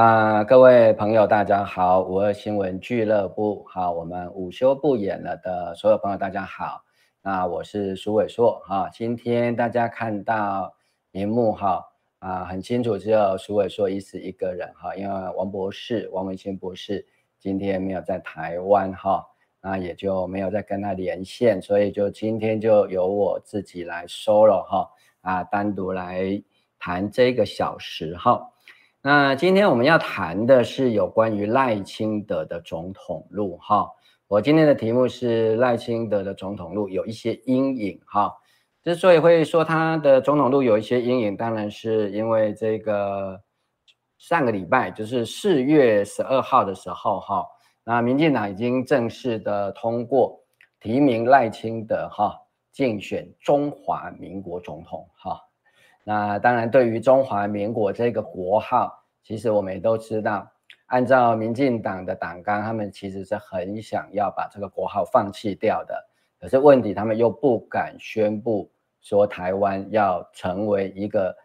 啊、各位朋友，大家好，五二新闻俱乐部，好，我们午休不演了的所有朋友，大家好。那我是苏伟硕，哈，今天大家看到荧幕，哈，啊，很清楚，只有苏伟硕医师一个人，哈，因为王博士，王文清博士今天没有在台湾，哈，那也就没有再跟他连线，所以就今天就由我自己来 solo，哈，啊，单独来谈这个小时，哈。那今天我们要谈的是有关于赖清德的总统路哈，我今天的题目是赖清德的总统路有一些阴影哈。之所以会说他的总统路有一些阴影，当然是因为这个上个礼拜就是四月十二号的时候哈，那民进党已经正式的通过提名赖清德哈竞选中华民国总统哈。那当然，对于中华民国这个国号，其实我们也都知道，按照民进党的党纲，他们其实是很想要把这个国号放弃掉的。可是问题，他们又不敢宣布说台湾要成为一个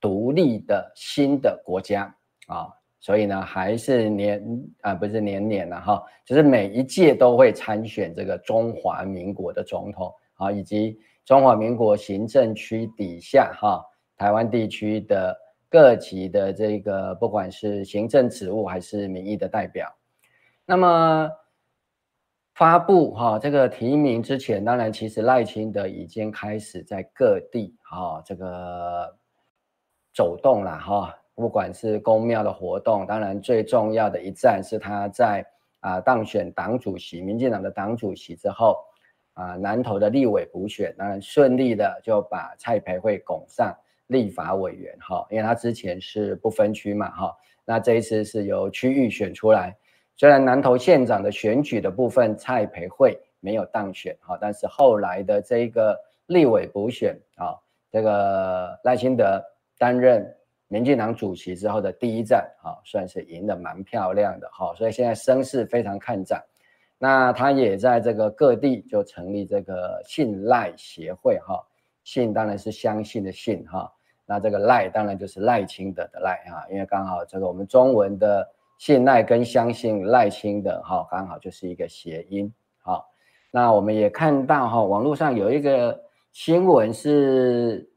独立的新的国家啊，所以呢，还是年啊，不是年年了哈，就是每一届都会参选这个中华民国的总统啊，以及中华民国行政区底下哈。台湾地区的各级的这个，不管是行政职务还是民意的代表，那么发布哈这个提名之前，当然其实赖清德已经开始在各地哈这个走动了哈，不管是公庙的活动，当然最重要的一站是他在啊当选党主席，民进党的党主席之后啊南投的立委补选，当然顺利的就把蔡培慧拱上。立法委员哈，因为他之前是不分区嘛哈，那这一次是由区域选出来。虽然南投县长的选举的部分蔡培慧没有当选哈，但是后来的这个立委补选啊，这个赖清德担任民进党主席之后的第一战啊，算是赢得蛮漂亮的哈，所以现在声势非常看涨。那他也在这个各地就成立这个信赖协会哈，信当然是相信的信哈。那这个赖当然就是赖清德的赖啊，因为刚好这个我们中文的信赖跟相信赖清德哈，刚好就是一个谐音。好，那我们也看到哈，网络上有一个新闻是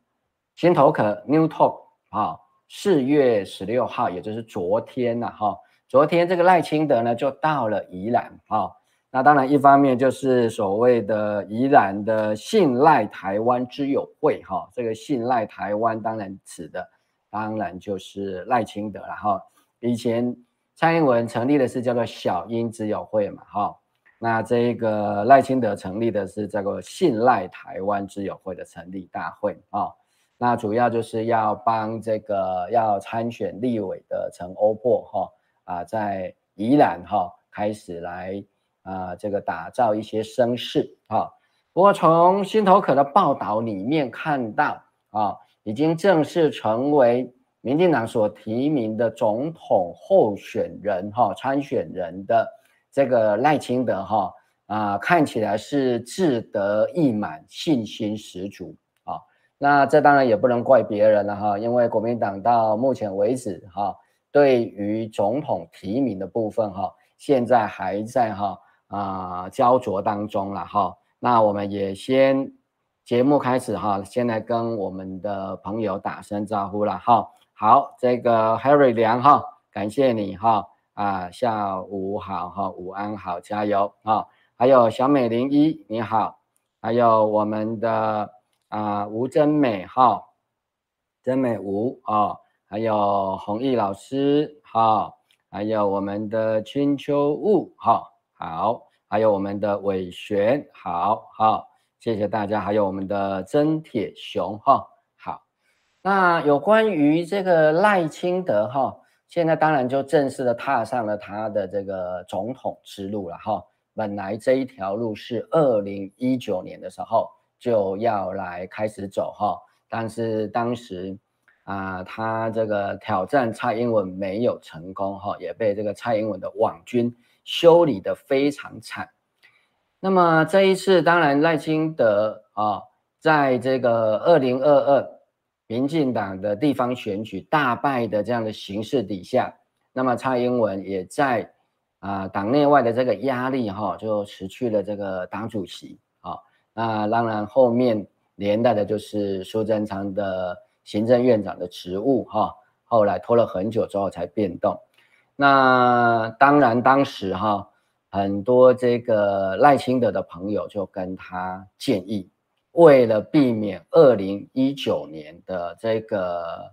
新头壳 New Talk 啊，四月十六号，也就是昨天呐哈，昨天这个赖清德呢就到了宜兰啊。那当然，一方面就是所谓的宜兰的信赖台湾之友会哈，这个信赖台湾当然指的当然就是赖清德了哈。以前蔡英文成立的是叫做小英之友会嘛哈，那这个赖清德成立的是这个信赖台湾之友会的成立大会啊。那主要就是要帮这个要参选立委的陈欧珀哈啊，在宜兰哈开始来。啊，这个打造一些声势啊。不过从新头壳的报道里面看到啊，已经正式成为民进党所提名的总统候选人哈，参选人的这个赖清德哈啊，看起来是志得意满，信心十足啊。那这当然也不能怪别人了哈，因为国民党到目前为止哈，对于总统提名的部分哈，现在还在哈。啊，焦灼当中了哈。那我们也先节目开始哈，先来跟我们的朋友打声招呼了哈。好，这个 Harry 梁哈，感谢你哈。啊，下午好哈，午安好，加油哈。还有小美零一你好，还有我们的啊吴真美哈，真美吴啊，还有弘毅老师哈，还有我们的春秋雾哈。好，还有我们的伟璇，好好，谢谢大家，还有我们的曾铁雄，哈，好。那有关于这个赖清德，哈，现在当然就正式的踏上了他的这个总统之路了，哈。本来这一条路是二零一九年的时候就要来开始走，哈，但是当时啊，他这个挑战蔡英文没有成功，哈，也被这个蔡英文的网军。修理得非常惨，那么这一次当然赖清德啊，在这个二零二二民进党的地方选举大败的这样的形势底下，那么蔡英文也在啊党内外的这个压力哈，就辞去了这个党主席啊。那当然后面连带的就是苏贞昌的行政院长的职务哈，后来拖了很久之后才变动。那当然当时哈很多这个赖清德的朋友就跟他建议，为了避免二零一九年的这个。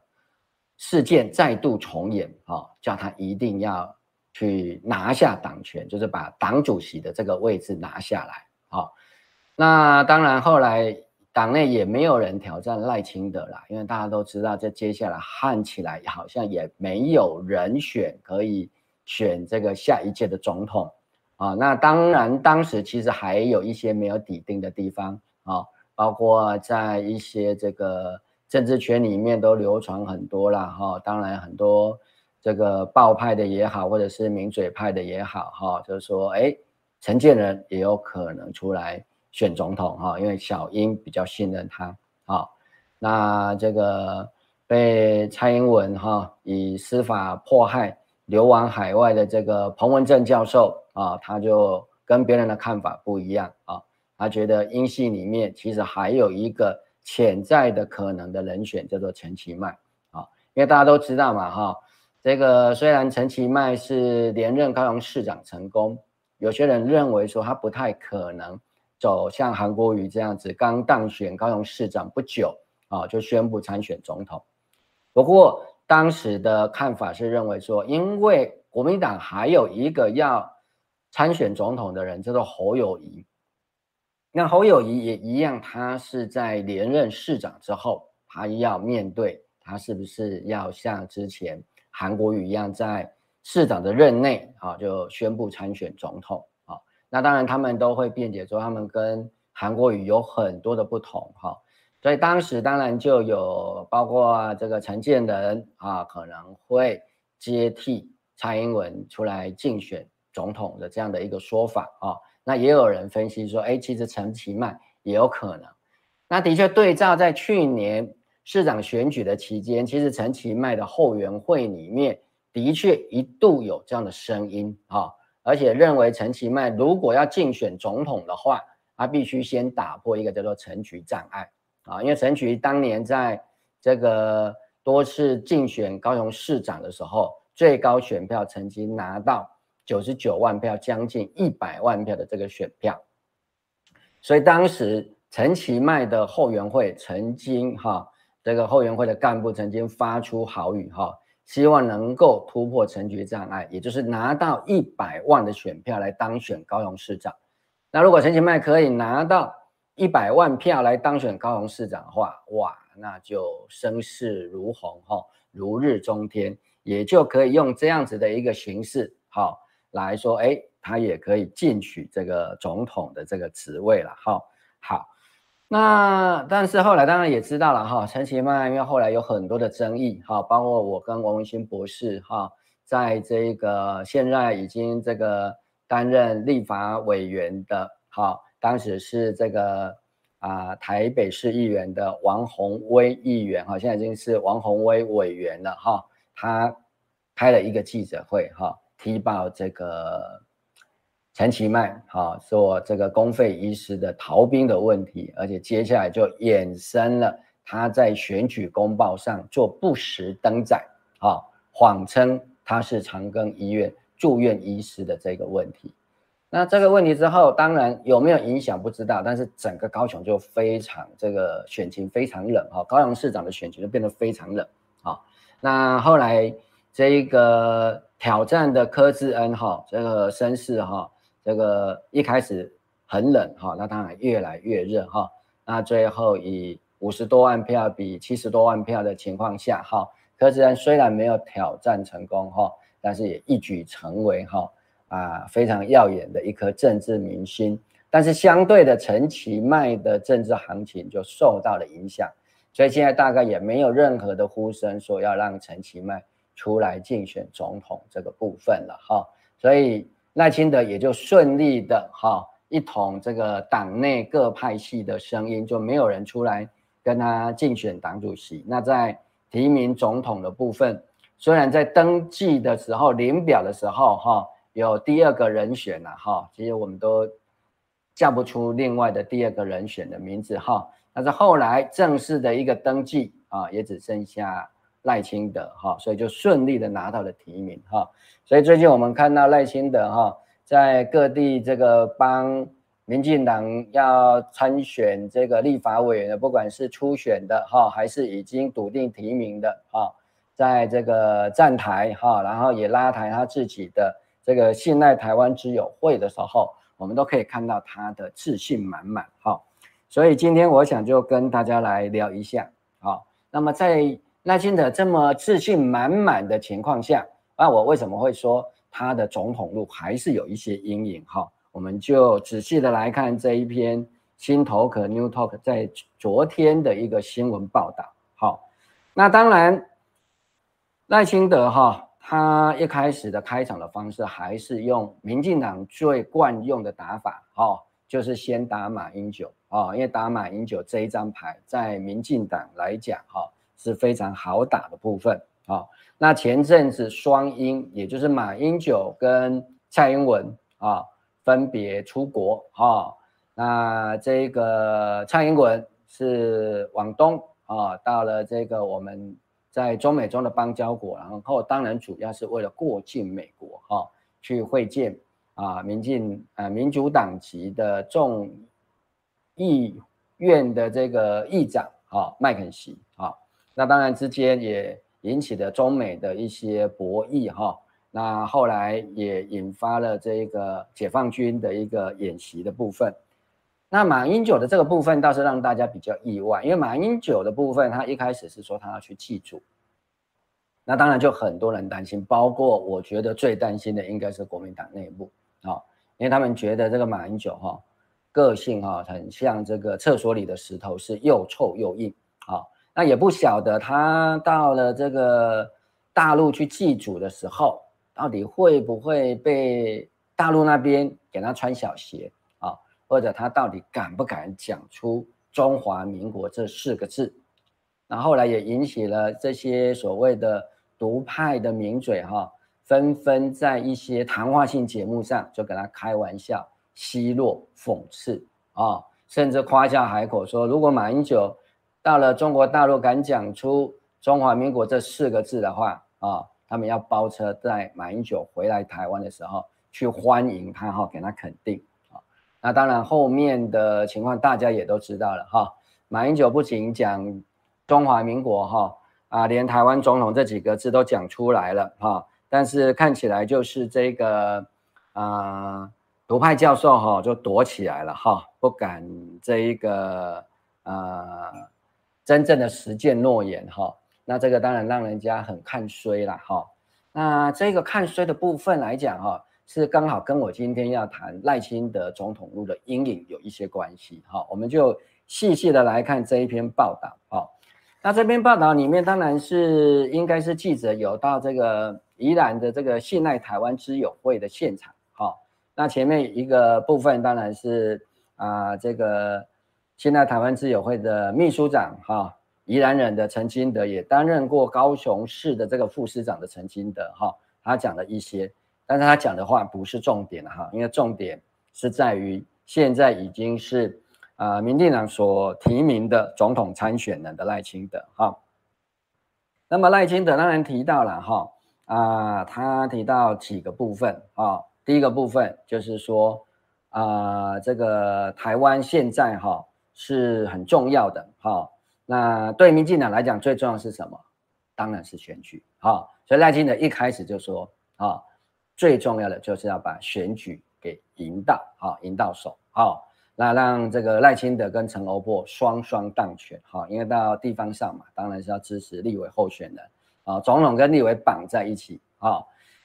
事件再度重演，哈，叫他一定要去拿下党权，就是把党主席的这个位置拿下来，好。那当然，后来党内也没有人挑战赖清德啦，因为大家都知道，这接下来看起来好像也没有人选可以选这个下一届的总统啊。那当然，当时其实还有一些没有底定的地方啊，包括在一些这个。政治圈里面都流传很多啦，哈，当然很多这个豹派的也好，或者是名嘴派的也好，哈，就是说，哎，陈建仁也有可能出来选总统，哈，因为小英比较信任他，啊，那这个被蔡英文哈以司法迫害流亡海外的这个彭文正教授啊，他就跟别人的看法不一样啊，他觉得英系里面其实还有一个。潜在的可能的人选叫做陈其迈啊，因为大家都知道嘛哈，这个虽然陈其迈是连任高雄市长成功，有些人认为说他不太可能走像韩国瑜这样子，刚当选高雄市长不久啊就宣布参选总统。不过当时的看法是认为说，因为国民党还有一个要参选总统的人叫做侯友谊。那侯友谊也一样，他是在连任市长之后，他要面对他是不是要像之前韩国瑜一样，在市长的任内啊就宣布参选总统？那当然他们都会辩解说，他们跟韩国语有很多的不同哈。所以当时当然就有包括这个陈建仁啊，可能会接替蔡英文出来竞选总统的这样的一个说法啊。那也有人分析说，哎，其实陈其迈也有可能。那的确对照在去年市长选举的期间，其实陈其迈的后援会里面的确一度有这样的声音啊，而且认为陈其迈如果要竞选总统的话，他必须先打破一个叫做陈局障碍啊，因为陈局当年在这个多次竞选高雄市长的时候，最高选票曾经拿到。九十九万票，将近一百万票的这个选票，所以当时陈其迈的后援会曾经哈，这个后援会的干部曾经发出豪语哈，希望能够突破陈局障碍，也就是拿到一百万的选票来当选高雄市长。那如果陈其迈可以拿到一百万票来当选高雄市长的话，哇，那就声势如虹哈，如日中天，也就可以用这样子的一个形式哈。来说，哎，他也可以进取这个总统的这个职位了，哈。好，那但是后来当然也知道了，哈，陈其迈因为后来有很多的争议，哈，包括我跟王文兴博士，哈，在这个现在已经这个担任立法委员的，哈，当时是这个啊台北市议员的王宏威议员，哈，现在已经是王宏威委员了，哈，他开了一个记者会，哈。提报这个陈其迈，哈，说这个公费医师的逃兵的问题，而且接下来就衍生了他在选举公报上做不实登载，哈，谎称他是长庚医院住院医师的这个问题。那这个问题之后，当然有没有影响不知道，但是整个高雄就非常这个选情非常冷，哈，高雄市长的选情就变得非常冷，啊，那后来这一个。挑战的柯志恩哈，这个声势哈，这个一开始很冷哈，那当然越来越热哈，那最后以五十多万票比七十多万票的情况下哈，柯志恩虽然没有挑战成功哈，但是也一举成为哈啊非常耀眼的一颗政治明星，但是相对的陈其迈的政治行情就受到了影响，所以现在大概也没有任何的呼声说要让陈其迈。出来竞选总统这个部分了哈，所以赖清德也就顺利的哈，一统这个党内各派系的声音，就没有人出来跟他竞选党主席。那在提名总统的部分，虽然在登记的时候领表的时候哈有第二个人选了哈，其实我们都叫不出另外的第二个人选的名字哈，但是后来正式的一个登记啊，也只剩下赖清德哈，所以就顺利的拿到了提名哈，所以最近我们看到赖清德哈在各地这个帮民进党要参选这个立法委员的，不管是初选的哈，还是已经笃定提名的哈。在这个站台哈，然后也拉抬他自己的这个信赖台湾之友会的时候，我们都可以看到他的自信满满哈。所以今天我想就跟大家来聊一下啊。那么在赖清德这么自信满满的情况下，那我为什么会说他的总统路还是有一些阴影哈？我们就仔细的来看这一篇新头壳 New Talk 在昨天的一个新闻报道。好，那当然。赖清德哈，他一开始的开场的方式还是用民进党最惯用的打法，哈，就是先打马英九啊，因为打马英九这一张牌在民进党来讲，哈，是非常好打的部分啊。那前阵子双英，也就是马英九跟蔡英文啊，分别出国哈，那这个蔡英文是往东啊，到了这个我们。在中美中的邦交国，然后当然主要是为了过境美国哈，去会见啊民进啊民主党籍的众议院的这个议长哈麦肯锡，那当然之间也引起了中美的一些博弈哈，那后来也引发了这个解放军的一个演习的部分。那马英九的这个部分倒是让大家比较意外，因为马英九的部分，他一开始是说他要去祭祖，那当然就很多人担心，包括我觉得最担心的应该是国民党内部啊，因为他们觉得这个马英九哈个性哈很像这个厕所里的石头，是又臭又硬，那也不晓得他到了这个大陆去祭祖的时候，到底会不会被大陆那边给他穿小鞋啊。或者他到底敢不敢讲出中华民国这四个字？那后来也引起了这些所谓的独派的名嘴哈，纷纷在一些谈话性节目上就跟他开玩笑、奚落、讽刺啊，甚至夸下海口说，如果马英九到了中国大陆敢讲出中华民国这四个字的话啊，他们要包车在马英九回来台湾的时候去欢迎他哈，给他肯定。那当然，后面的情况大家也都知道了哈。马英九不仅讲中华民国哈啊，连台湾总统这几个字都讲出来了哈。但是看起来就是这个啊独派教授哈就躲起来了哈，不敢这一个啊真正的实践诺言哈。那这个当然让人家很看衰了哈。那这个看衰的部分来讲哈。是刚好跟我今天要谈赖清德总统路的阴影有一些关系，哈，我们就细细的来看这一篇报道，哈，那这篇报道里面当然是应该是记者有到这个宜兰的这个信赖台湾之友会的现场，哈，那前面一个部分当然是啊这个现在台湾自由会的秘书长，哈，宜兰人的陈清德也担任过高雄市的这个副市长的陈清德，哈，他讲了一些。但是他讲的话不是重点哈，因为重点是在于现在已经是啊，民进党所提名的总统参选人的赖清德哈。那么赖清德当然提到了哈啊，他提到几个部分啊，第一个部分就是说啊，这个台湾现在哈是很重要的哈。那对民进党来讲最重要是什么？当然是选举哈。所以赖清德一开始就说啊。最重要的就是要把选举给赢到，好，赢到手，好，那让这个赖清德跟陈欧珀双双当选，哈，因为到地方上嘛，当然是要支持立委候选人，啊，总统跟立委绑在一起，啊，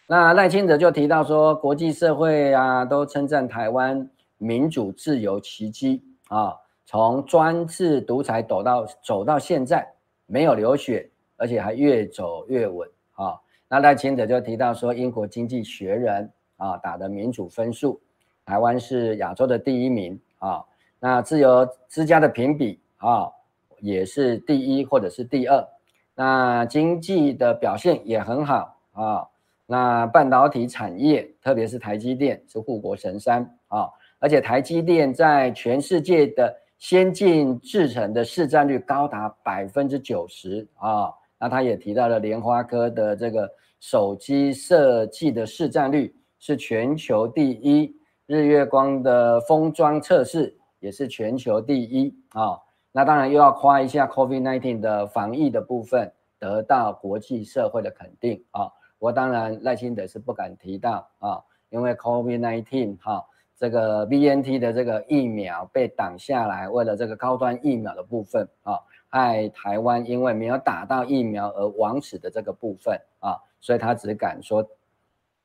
那赖清德就提到说，国际社会啊都称赞台湾民主自由奇迹，啊，从专制独裁走到走到现在没有流血，而且还越走越稳，啊。那赖清德就提到说，英国经济学人啊打的民主分数，台湾是亚洲的第一名啊。那自由之家的评比啊也是第一或者是第二。那经济的表现也很好啊。那半导体产业，特别是台积电是护国神山啊，而且台积电在全世界的先进制程的市占率高达百分之九十啊。那他也提到了联发科的这个手机设计的市占率是全球第一，日月光的封装测试也是全球第一啊。那当然又要夸一下 COVID-19 的防疫的部分得到国际社会的肯定啊。我当然赖清德是不敢提到啊，因为 COVID-19 哈、啊，这个 BNT 的这个疫苗被挡下来，为了这个高端疫苗的部分啊，害台湾因为没有打到疫苗而枉死的这个部分啊，所以他只敢说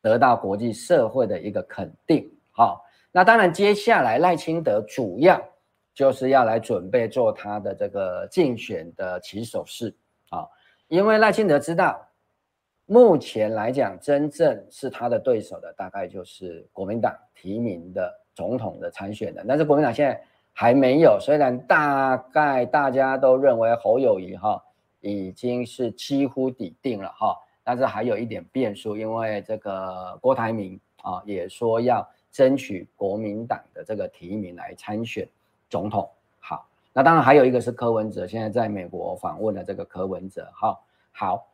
得到国际社会的一个肯定。好、那当然接下来赖清德主要就是要来准备做他的这个竞选的起手式啊，因为赖清德知道。目前来讲，真正是他的对手的，大概就是国民党提名的总统的参选的。但是国民党现在还没有，虽然大概大家都认为侯友谊哈已经是几乎底定了哈，但是还有一点变数，因为这个郭台铭啊也说要争取国民党的这个提名来参选总统。好，那当然还有一个是柯文哲，现在在美国访问的这个柯文哲。哈，好。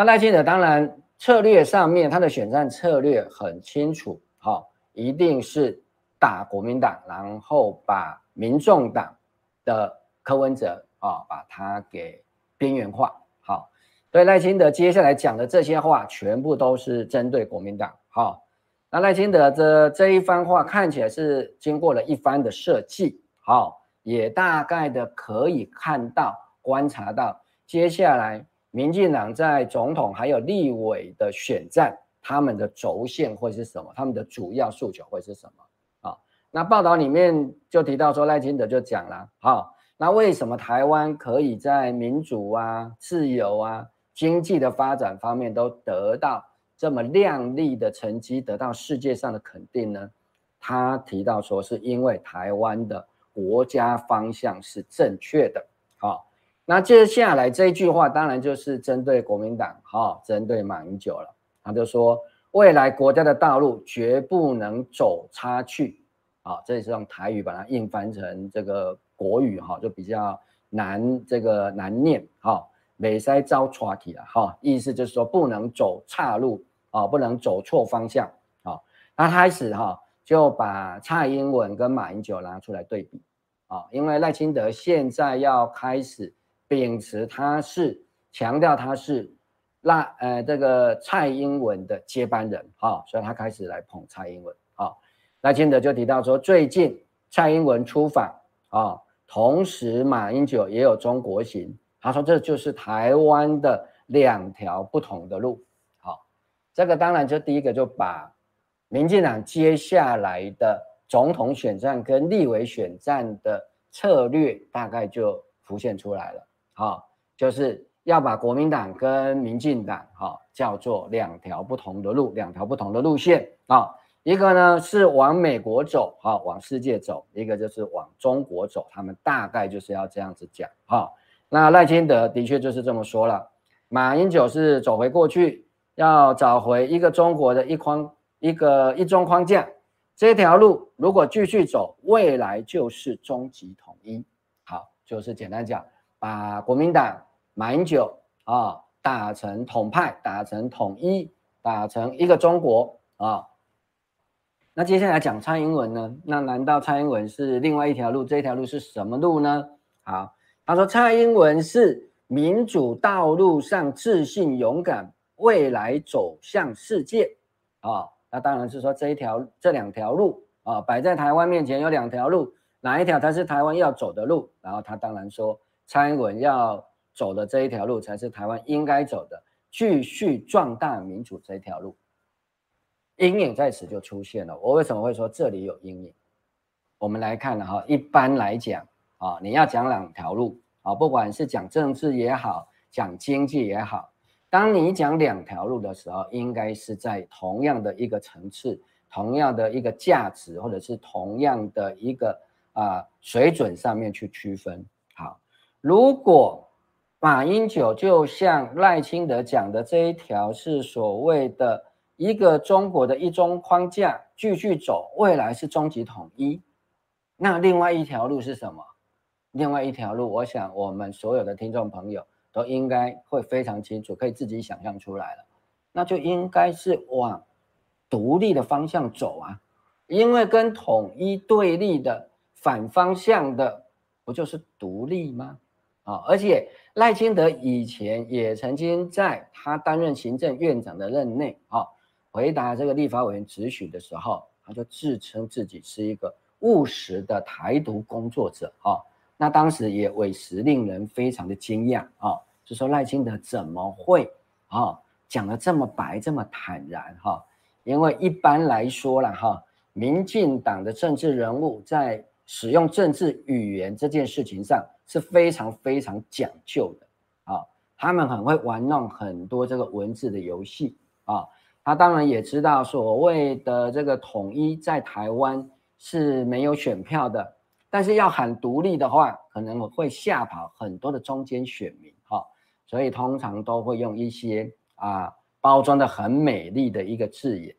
那赖清德当然策略上面，他的选战策略很清楚，哈，一定是打国民党，然后把民众党的柯文哲啊，把他给边缘化，好，所以赖清德接下来讲的这些话，全部都是针对国民党，好，那赖清德这这一番话看起来是经过了一番的设计，好，也大概的可以看到、观察到接下来。民进党在总统还有立委的选战，他们的轴线会是什么？他们的主要诉求会是什么？啊，那报道里面就提到说，赖清德就讲了，好，那为什么台湾可以在民主啊、自由啊、经济的发展方面都得到这么亮丽的成绩，得到世界上的肯定呢？他提到说，是因为台湾的国家方向是正确的，好。那接下来这一句话，当然就是针对国民党，哈，针对马英九了。他就说，未来国家的道路绝不能走差去，啊，这是用台语把它硬翻成这个国语，哈，就比较难，这个难念，哈，没塞招岔题了，哈，意思就是说不能走岔路，啊，不能走错方向，啊，他开始哈就把蔡英文跟马英九拿出来对比，啊，因为赖清德现在要开始。秉持他是强调他是那呃这个蔡英文的接班人哈，所以他开始来捧蔡英文啊。赖清德就提到说，最近蔡英文出访啊，同时马英九也有中国行，他说这就是台湾的两条不同的路。好，这个当然就第一个就把民进党接下来的总统选战跟立委选战的策略大概就浮现出来了。啊，就是要把国民党跟民进党哈叫做两条不同的路，两条不同的路线啊。一个呢是往美国走，哈，往世界走；一个就是往中国走。他们大概就是要这样子讲哈。那赖清德的确就是这么说了。马英九是走回过去，要找回一个中国的一框一个一中框架。这条路如果继续走，未来就是终极统一。好，就是简单讲。把国民党马英九啊打成统派，打成统一，打成一个中国啊。那接下来讲蔡英文呢？那难道蔡英文是另外一条路？这一条路是什么路呢？好，他说蔡英文是民主道路上自信勇敢，未来走向世界啊。那当然是说这一条这两条路啊摆在台湾面前有两条路，哪一条才是台湾要走的路？然后他当然说。蔡英文要走的这一条路才是台湾应该走的，继续壮大民主这一条路。阴影在此就出现了。我为什么会说这里有阴影？我们来看哈，一般来讲啊，你要讲两条路啊，不管是讲政治也好，讲经济也好，当你讲两条路的时候，应该是在同样的一个层次、同样的一个价值，或者是同样的一个啊水准上面去区分好。如果马英九就像赖清德讲的这一条是所谓的一个中国的一中框架继续走，未来是终极统一。那另外一条路是什么？另外一条路，我想我们所有的听众朋友都应该会非常清楚，可以自己想象出来了。那就应该是往独立的方向走啊，因为跟统一对立的反方向的不就是独立吗？啊，而且赖清德以前也曾经在他担任行政院长的任内啊，回答这个立法委员质询的时候，他就自称自己是一个务实的台独工作者啊。那当时也委实令人非常的惊讶啊，就说赖清德怎么会啊讲的这么白这么坦然哈？因为一般来说啦哈，民进党的政治人物在使用政治语言这件事情上是非常非常讲究的啊，他们很会玩弄很多这个文字的游戏啊，他当然也知道所谓的这个统一在台湾是没有选票的。但是要喊独立的话，可能会吓跑很多的中间选民哈，所以通常都会用一些啊包装的很美丽的一个字眼，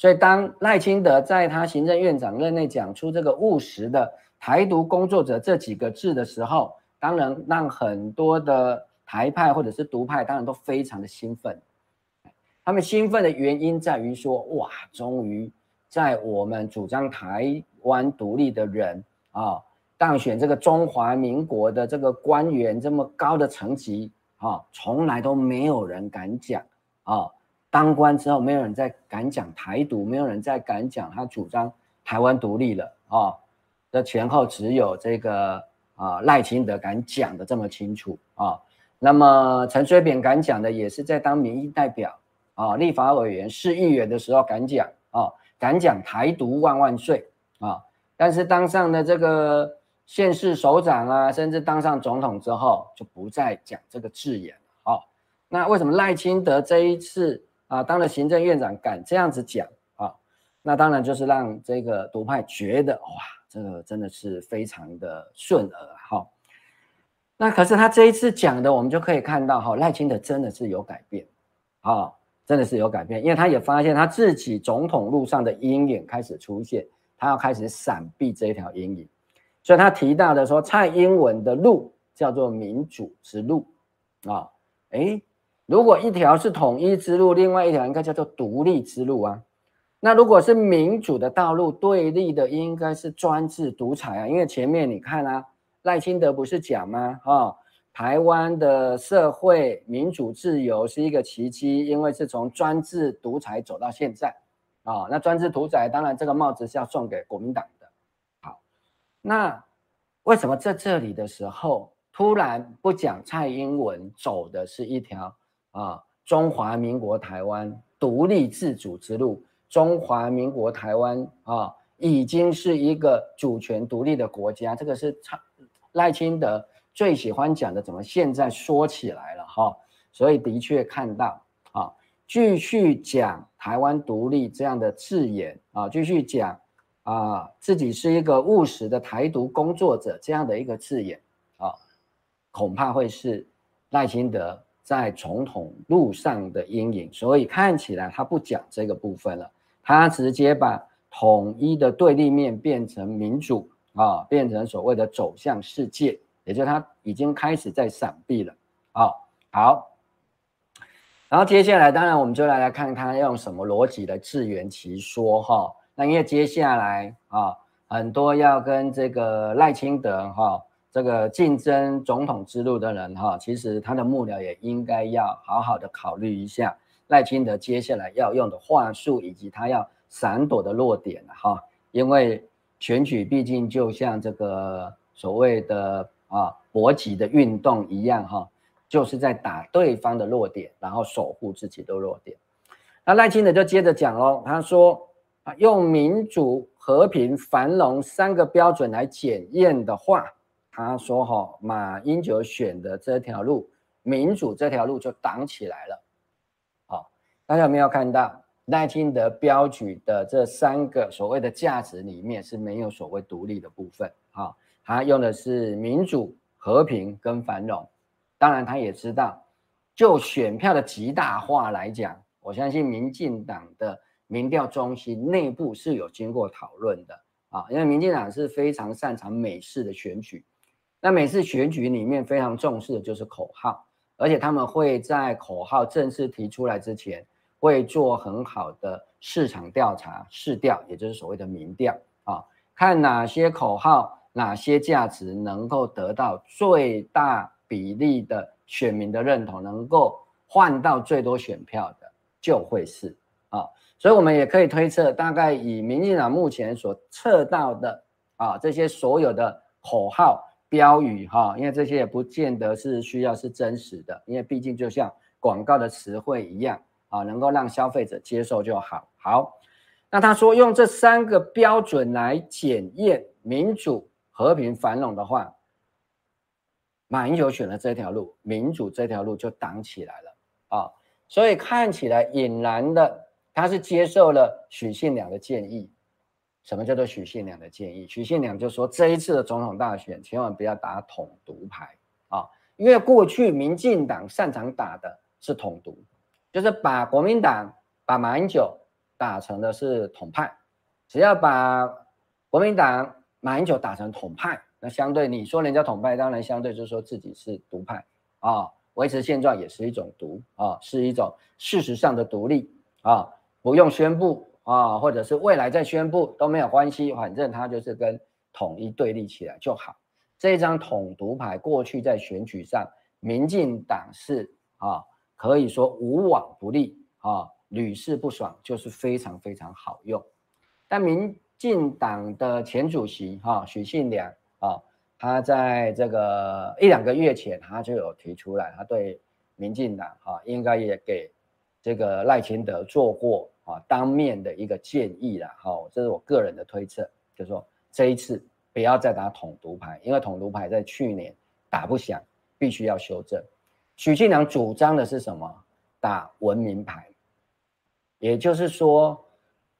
所以当赖清德在他行政院长任内讲出这个务实的台独工作者这几个字的时候，当然让很多的台派或者是独派当然都非常的兴奋，他们兴奋的原因在于说哇，终于在我们主张台湾独立的人。啊、哦，当选这个中华民国的这个官员这么高的层级啊，从来都没有人敢讲啊、当官之后，没有人再敢讲台独，没有人再敢讲他主张台湾独立了啊。的、前后只有这个啊赖清德敢讲的这么清楚啊、哦。那么陈水扁敢讲的，也是在当民意代表啊、立法委员、市议员的时候敢讲啊、哦，敢讲台独万万岁啊。哦但是当上了这个县市首长啊，甚至当上总统之后，就不再讲这个字眼了。好，那为什么赖清德这一次啊当了行政院长敢这样子讲啊？那当然就是让这个独派觉得哇，这个真的是非常的顺耳。哈，那可是他这一次讲的，我们就可以看到哈，赖清德真的是有改变啊，真的是有改变，因为他也发现他自己总统路上的阴影开始出现。他要开始闪避这一条阴影，所以他提到的说，蔡英文的路叫做民主之路啊，诶，如果一条是统一之路，另外一条应该叫做独立之路啊。那如果是民主的道路，对立的应该是专制独裁啊。因为前面你看啊，赖清德不是讲吗？啊，台湾的社会民主自由是一个奇迹，因为是从专制独裁走到现在。啊、哦，那专制独裁，当然这个帽子是要送给国民党的。好，那为什么在这里的时候突然不讲蔡英文走的是一条啊中华民国台湾独立自主之路？中华民国台湾啊已经是一个主权独立的国家，这个是蔡赖清德最喜欢讲的，怎么现在说起来了哈？所以的确看到啊。继续讲台湾独立这样的字眼啊，继续讲啊自己是一个务实的台独工作者这样的一个字眼啊，恐怕会是赖清德在总统路上的阴影。所以看起来他不讲这个部分了，他直接把统一的对立面变成民主啊，变成所谓的走向世界，也就是他已经开始在闪避了啊。好。然后接下来，当然我们就来来看他用什么逻辑来自圆其说哈。那因为接下来啊，很多要跟这个赖清德哈这个竞争总统之路的人哈，其实他的幕僚也应该要好好的考虑一下赖清德接下来要用的话术，以及他要闪躲的弱点哈。因为选举毕竟就像这个所谓的啊搏击的运动一样哈。就是在打对方的弱点，然后守护自己的弱点。那赖清德就接着讲喽，他说啊，用民主、和平、繁荣三个标准来检验的话，他说哈，马英九选的这条路，民主这条路就挡起来了。好，大家有没有看到赖清德标举的这三个所谓的价值里面是没有所谓独立的部分？好，他用的是民主、和平跟繁荣。当然他也知道，就选票的极大化来讲，我相信民进党的民调中心内部是有经过讨论的啊，因为民进党是非常擅长美式的选举，那每次选举里面非常重视的就是口号，而且他们会在口号正式提出来之前，会做很好的市场调查、市调，也就是所谓的民调啊，看哪些口号、哪些价值能够得到最大比例的选民的认同，能够换到最多选票的，就会是啊。所以我们也可以推测，大概以民进党目前所测到的啊，这些所有的口号、标语哈，因为这些也不见得是需要是真实的，因为毕竟就像广告的词汇一样。啊，能够让消费者接受就好。好，那他说用这三个标准来检验民主、和平、繁荣的话，马英九选了这条路，民主这条路就挡起来了啊。所以看起来俨然的，他是接受了许信良的建议。什么叫做许信良的建议？许信良就说这一次的总统大选千万不要打统独牌啊，因为过去民进党擅长打的是统独。就是把国民党把马英九打成的是统派，只要把国民党马英九打成统派，那相对你说人家统派，当然相对就是说自己是独派啊，维持现状也是一种独啊，是一种事实上的独立啊，不用宣布啊，或者是未来再宣布都没有关系，反正他就是跟统一对立起来就好。这张统独牌过去在选举上，民进党是啊。可以说无往不利啊，屡试不爽，就是非常非常好用。但民进党的前主席哈许信良啊，他在这个一两个月前，他就有提出来，他对民进党哈应该也给这个赖清德做过啊当面的一个建议了哈，这是我个人的推测，就是说这一次不要再打统独牌，因为统独牌在去年打不响，必须要修正。许庆良主张的是什么？打文明牌，也就是说，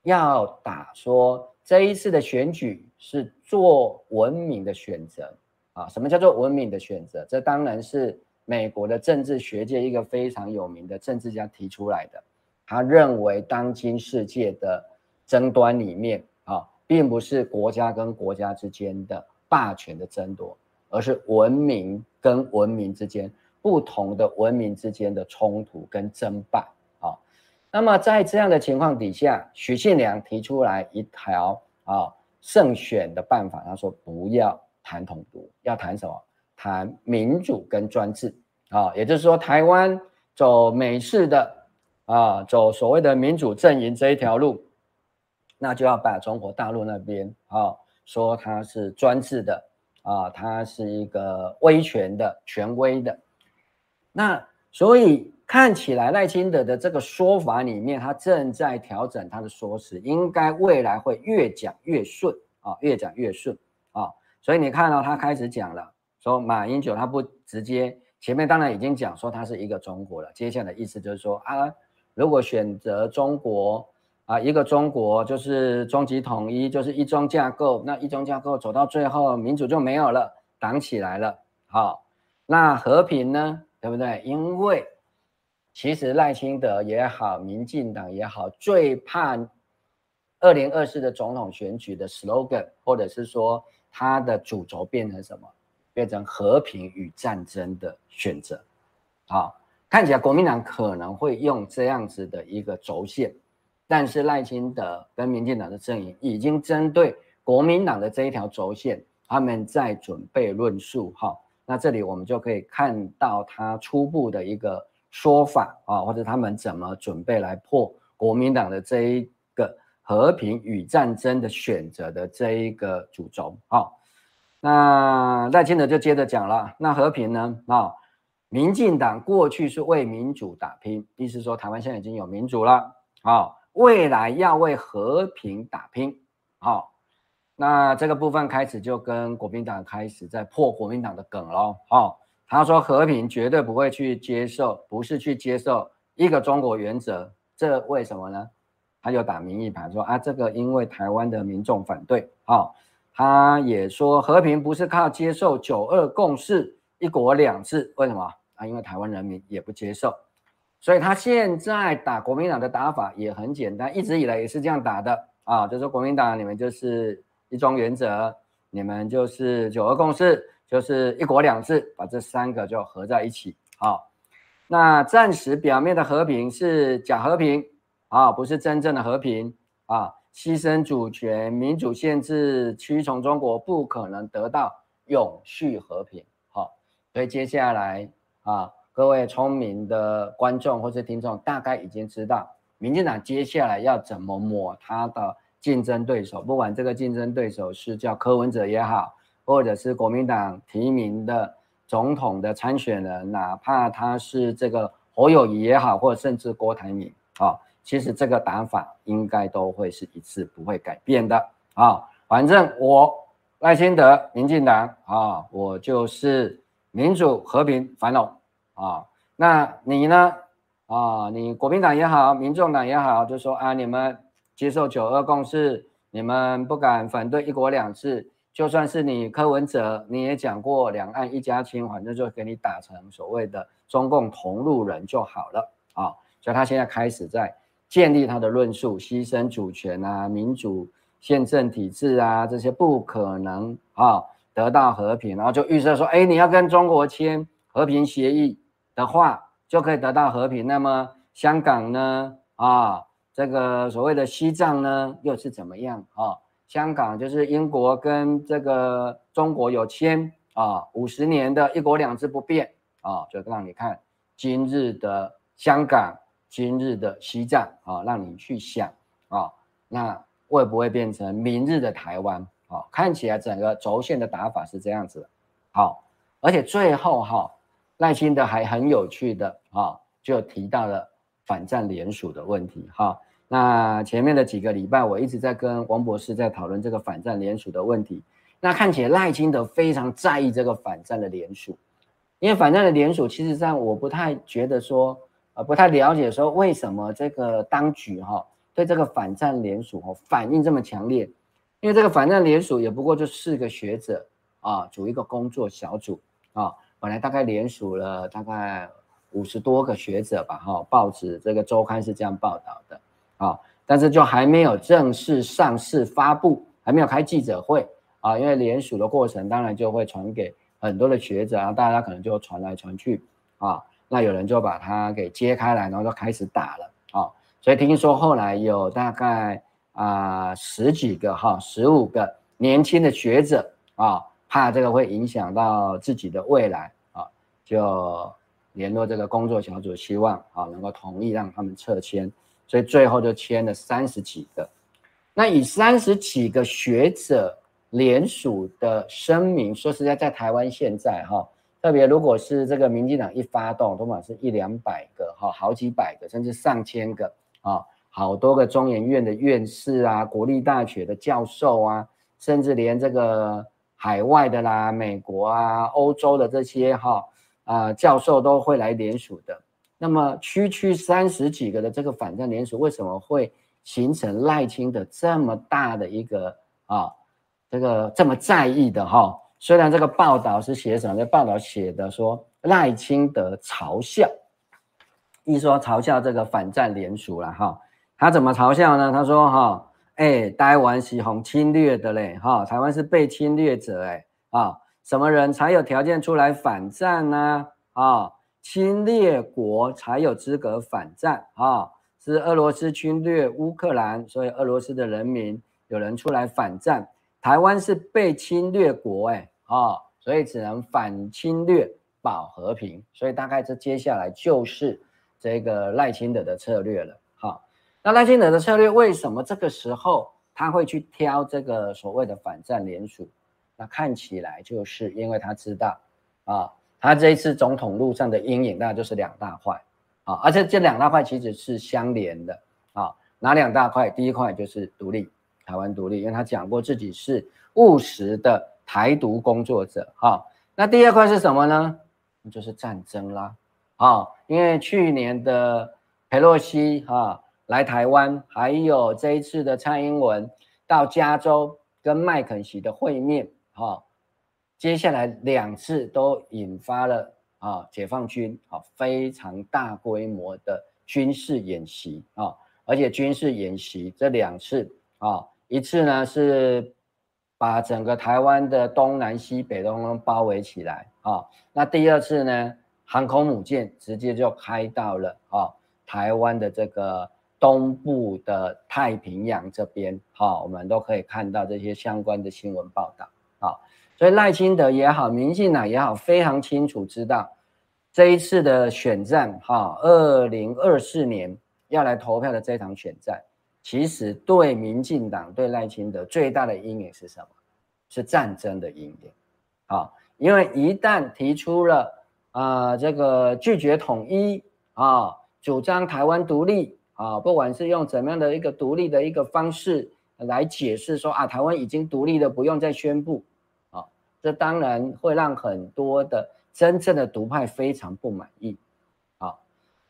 要打说这一次的选举是做文明的选择啊。什么叫做文明的选择？这当然是美国的政治学界一个非常有名的政治家提出来的。他认为，当今世界的争端里面啊，并不是国家跟国家之间的霸权的争夺，而是文明跟文明之间。不同的文明之间的冲突跟争霸啊，那么在这样的情况底下，许信良提出来一条啊胜选的办法，他说不要谈统独，要谈什么？谈民主跟专制啊，也就是说台湾走美式的啊，走所谓的民主阵营这一条路，那就要把中国大陆那边啊说它是专制的啊，它是一个威权的权威的。那所以看起来赖清德的这个说法里面，他正在调整他的说辞，应该未来会越讲越顺啊，越讲越顺啊。所以你看到他开始讲了，说马英九他不直接，前面当然已经讲说他是一个中国了，接下来意思就是说啊，如果选择中国啊，一个中国就是终极统一，就是一中架构，那一中架构走到最后，民主就没有了，挡起来了。好，那和平呢？对不对？因为其实赖清德也好，民进党也好，最怕二零二四的总统选举的 slogan，或者是说他的主轴变成什么？变成和平与战争的选择。好，看起来国民党可能会用这样子的一个轴线，但是赖清德跟民进党的阵营已经针对国民党的这一条轴线，他们在准备论述。哈。那这里我们就可以看到他初步的一个说法啊，或者他们怎么准备来破国民党的这一个和平与战争的选择的这一个主轴。啊，那赖清德就接着讲了，那和平呢？啊，民进党过去是为民主打拼，意思说台湾现在已经有民主了，好，未来要为和平打拼，好。那这个部分开始就跟国民党开始在破国民党的梗喽。哦，他说和平绝对不会去接受，不是去接受一个中国原则，这为什么呢？他就打民意牌说啊，这个因为台湾的民众反对。哦，他也说和平不是靠接受九二共识、一国两制，为什么啊，因为台湾人民也不接受，所以他现在打国民党的打法也很简单，一直以来也是这样打的啊，就说国民党你们就是一中原则，你们就是九二共识，就是一国两制，把这三个就合在一起啊。那暂时表面的和平是假和平啊，不是真正的和平啊。牺牲主权、民主限制、屈从中国，不可能得到永续和平。好，所以接下来啊，各位聪明的观众或是听众，大概已经知道，民进党接下来要怎么抹他的竞争对手。不管这个竞争对手是叫柯文哲也好，或者是国民党提名的总统的参选人，哪怕他是这个侯友宜也好，或者甚至郭台铭啊。其实这个打法应该都会是一次不会改变的啊！反正我赖清德、民进党啊，我就是民主、和平、繁荣啊。那你呢？啊，你国民党也好，民众党也好，就说啊，你们接受九二共识，你们不敢反对一国两制，就算是你柯文哲，你也讲过两岸一家亲，反正就给你打成所谓的中共同路人就好了啊。所以他现在开始在。建立他的论述，牺牲主权啊，民主宪政体制啊，这些不可能啊得到和平，然后就预设说，哎，你要跟中国签和平协议的话，就可以得到和平。那么香港呢？啊，这个所谓的西藏呢，又是怎么样啊？香港就是英国跟这个中国有签啊五十年的一国两制不变啊，就让你看今日的香港。今日的西藏啊，让你去想啊，那会不会变成明日的台湾哦？看起来整个轴线的打法是这样子的，好，而且最后哈，赖清德还很有趣的啊，就提到了反战联署的问题哈。那前面的几个礼拜，我一直在跟王博士在讨论这个反战联署的问题。那看起来赖清德非常在意这个反战的联署，因为反战的联署，其实上我不太觉得说。不太了解说为什么这个当局哈对这个反战联署哈反应这么强烈？因为这个反战联署也不过就四个学者啊组一个工作小组啊，本来大概联署了大概五十多个学者吧哈，报纸这个周刊是这样报道的啊，但是就还没有正式上市发布，还没有开记者会啊，因为联署的过程当然就会传给很多的学者啊，大家可能就传来传去啊。那有人就把它给揭开来，然后就开始打了啊、所以听说后来有大概啊、十几个哈十五个年轻的学者啊、怕这个会影响到自己的未来啊、就联络这个工作小组，希望啊、能够同意让他们撤签，所以最后就签了三十几个。那以三十几个学者联署的声明，说实在，在台湾现在哈。特别如果是这个民进党一发动，多半是一两百个哈，好几百个，甚至上千个啊，好多个中研院的院士啊，国立大学的教授啊，甚至连这个海外的啦，美国啊、欧洲的这些哈啊教授都会来联署的。那么区区三十几个的这个反战联署，为什么会形成赖清德这么大的一个啊这个这么在意的哈？虽然这个报道是写什么？这报道写的说赖清德嘲笑，一说嘲笑这个反战联署了哈。他怎么嘲笑呢？他说哈，哎，台湾是红侵略的嘞哈，台湾是被侵略者哎啊，什么人才有条件出来反战呢？啊，侵略国才有资格反战啊，是俄罗斯侵略乌克兰，所以俄罗斯的人民有人出来反战。台湾是被侵略国哎。啊、所以只能反侵略保和平，所以大概这接下来就是这个赖清德的策略了。那赖清德的策略为什么这个时候他会去挑这个所谓的反战联署？那看起来就是因为他知道啊，他这一次总统路上的阴影，那就是两大块啊，而且这两大块其实是相连的啊。哪两大块？第一块就是独立，台湾独立，因为他讲过自己是务实的。台独工作者，哈，那第二块是什么呢？就是战争啦，啊，因为去年的佩洛西哈来台湾，还有这一次的蔡英文到加州跟麦肯锡的会面，哈，接下来两次都引发了啊，解放军啊非常大规模的军事演习啊，而且军事演习这两次啊，一次呢是把整个台湾的东南西北都包围起来啊，那第二次呢，航空母舰直接就开到了啊台湾的这个。东部的太平洋这边，哈，我们都可以看到这些相关的新闻报道，啊，所以赖清德也好，民进党也好，非常清楚知道这一次的选战，哈，二零二四年要来投票的这场选战，其实对民进党对赖清德最大的阴影是什么？是战争的阴影，啊，因为一旦提出了啊，这个拒绝统一啊，主张台湾独立。啊，不管是用怎么样的一个独立的一个方式来解释说啊，台湾已经独立了，不用再宣布，啊，这当然会让很多的真正的独派非常不满意，啊，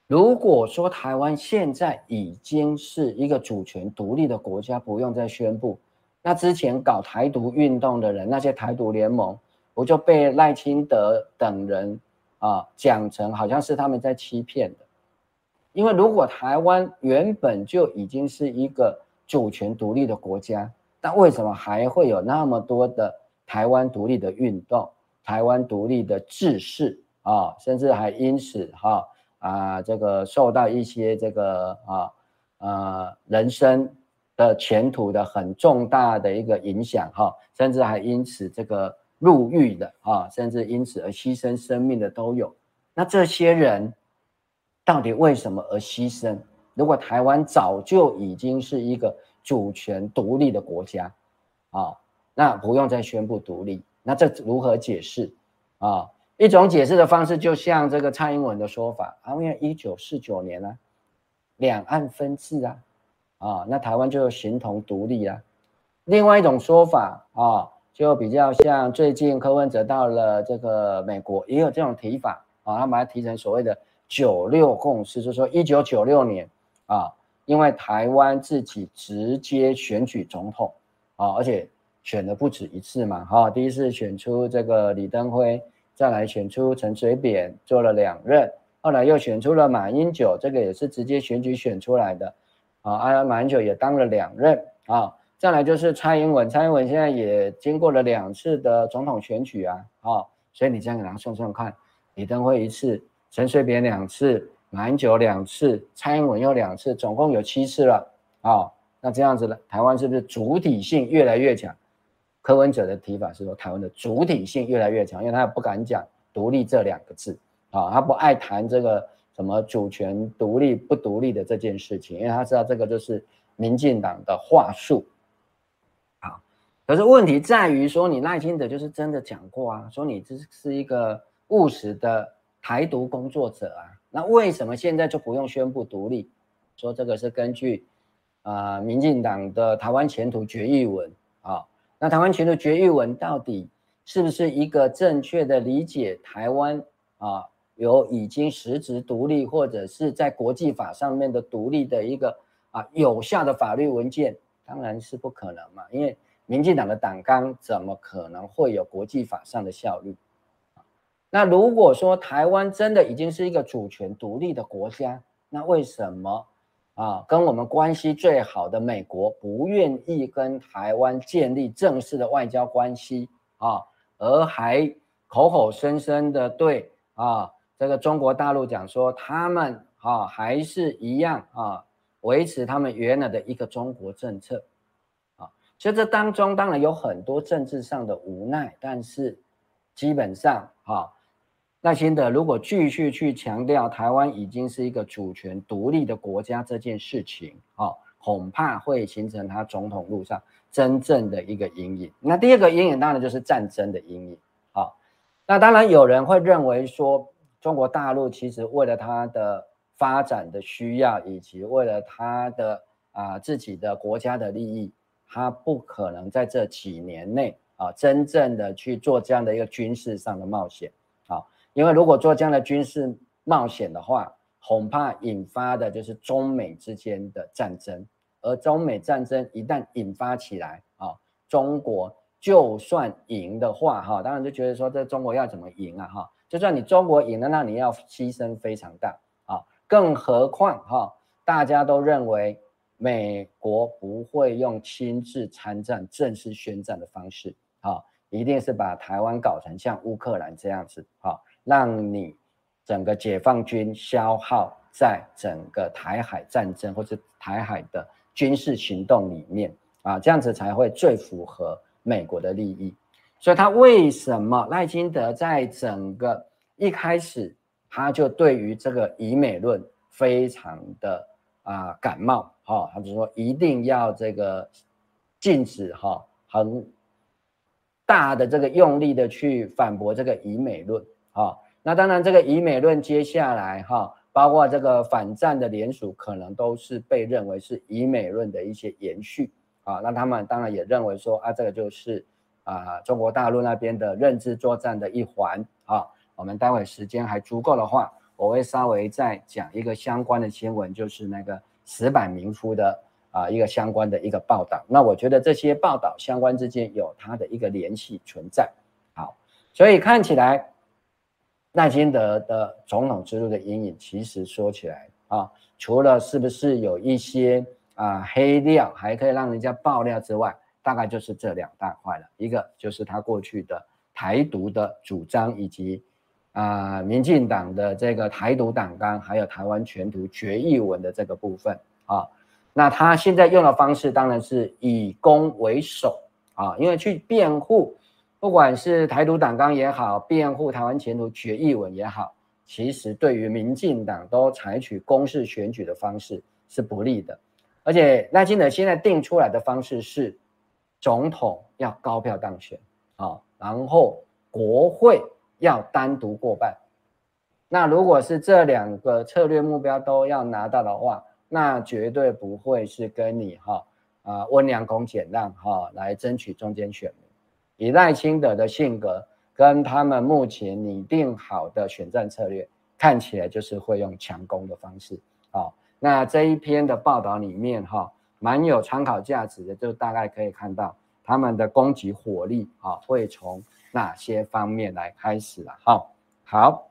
如果说台湾现在已经是一个主权独立的国家，不用再宣布，那之前搞台独运动的人，那些台独联盟，不就被赖清德等人啊讲成好像是他们在欺骗的？因为如果台湾原本就已经是一个主权独立的国家，但为什么还会有那么多的台湾独立的运动、台湾独立的志士啊，甚至还因此哈啊这个受到一些这个啊呃人生的前途的很重大的一个影响哈，甚至还因此这个入狱的啊，甚至因此而牺牲生命的都有。那这些人。到底为什么而牺牲？如果台湾早就已经是一个主权独立的国家，啊，那不用再宣布独立，那这如何解释？啊，一种解释的方式，就像这个蔡英文的说法，啊，因为一九四九年啊，两岸分治啊，啊，那台湾就形同独立啊。另外一种说法啊，就比较像最近柯文哲到了这个美国，也有这种提法啊，他把它提成所谓的。九六共识就是说，一九九六年啊，因为台湾自己直接选举总统啊，而且选了不止一次嘛，哈，第一次选出这个李登辉，再来选出陈水扁做了两任，后来又选出了马英九，这个也是直接选举选出来的啊，啊，马英九也当了两任啊，再来就是蔡英文，蔡英文现在也经过了两次的总统选举啊，啊，所以你这样给他算算看，李登辉一次。陈水扁两次，马英九两次，蔡英文又两次，总共有七次了啊、哦。那这样子呢，台湾是不是主体性越来越强？柯文哲的提法是说，台湾的主体性越来越强，因为他不敢讲独立这两个字啊、他不爱谈这个什么主权独立不独立的这件事情，因为他知道这个就是民进党的话术。好，可是问题在于说，你赖清德就是真的讲过啊，说你这是一个务实的。台独工作者啊，那为什么现在就不用宣布独立？说这个是根据啊、民进党的台湾前途决议文啊。那台湾前途决议文到底是不是一个正确的理解台湾啊，有已经实质独立或者是在国际法上面的独立的一个啊有效的法律文件？当然是不可能嘛，因为民进党的党纲怎么可能会有国际法上的效力？那如果说台湾真的已经是一个主权独立的国家，那为什么啊，跟我们关系最好的美国不愿意跟台湾建立正式的外交关系啊，而还口口声声的对啊这个中国大陆讲说他们啊还是一样啊维持他们原来的一个中国政策啊，所以这当中当然有很多政治上的无奈，但是基本上啊。赖清德如果继续去强调台湾已经是一个主权独立的国家这件事情，啊，恐怕会形成他总统路上真正的一个阴影。那第二个阴影当然就是战争的阴影。好，那当然有人会认为说，中国大陆其实为了它的发展的需要，以及为了它的啊自己的国家的利益，它不可能在这几年内啊真正的去做这样的一个军事上的冒险。因为如果做这样的军事冒险的话，恐怕引发的就是中美之间的战争，而中美战争一旦引发起来啊，中国就算赢的话哈，当然就觉得说这中国要怎么赢啊哈，就算你中国赢了，那你要牺牲非常大啊，更何况哈，大家都认为美国不会用亲自参战、正式宣战的方式，啊，一定是把台湾搞成像乌克兰这样子，啊，让你整个解放军消耗在整个台海战争或者台海的军事行动里面，啊，这样子才会最符合美国的利益。所以他为什么赖清德在整个一开始他就对于这个以美论非常的啊感冒哈，他就说一定要这个禁止哈，很大的这个用力的去反驳这个以美论哈。那当然这个以美论接下来哈，包括这个反战的联署可能都是被认为是以美论的一些延续啊。那他们当然也认为说啊，这个就是。啊，中国大陆那边的认知作战的一环啊，我们待会时间还足够的话，我会稍微再讲一个相关的新闻，就是那个石板民夫的啊一个相关的一个报道。那我觉得这些报道相关之间有它的一个联系存在。好，所以看起来赖清德的总统之路的阴影，其实说起来啊，除了是不是有一些啊黑料还可以让人家爆料之外，大概就是这两大块了，一个就是他过去的台独的主张，以及啊、民进党的这个台独党纲，还有台湾全图决议文的这个部分啊。那他现在用的方式当然是以攻为守啊，因为去辩护，不管是台独党纲也好，辩护台湾前途决议文也好，其实对于民进党都采取公示选举的方式是不利的。而且赖清德现在定出来的方式是。总统要高票当选啊，然后国会要单独过半。那如果是这两个策略目标都要拿到的话，那绝对不会是跟你哈啊温良恭俭让哈来争取中间选。以赖清德的性格跟他们目前拟定好的选战策略，看起来就是会用强攻的方式啊。那这一篇的报道里面哈。蛮有参考价值的，就大概可以看到他们的攻击火力啊，会从哪些方面来开始了。好，好，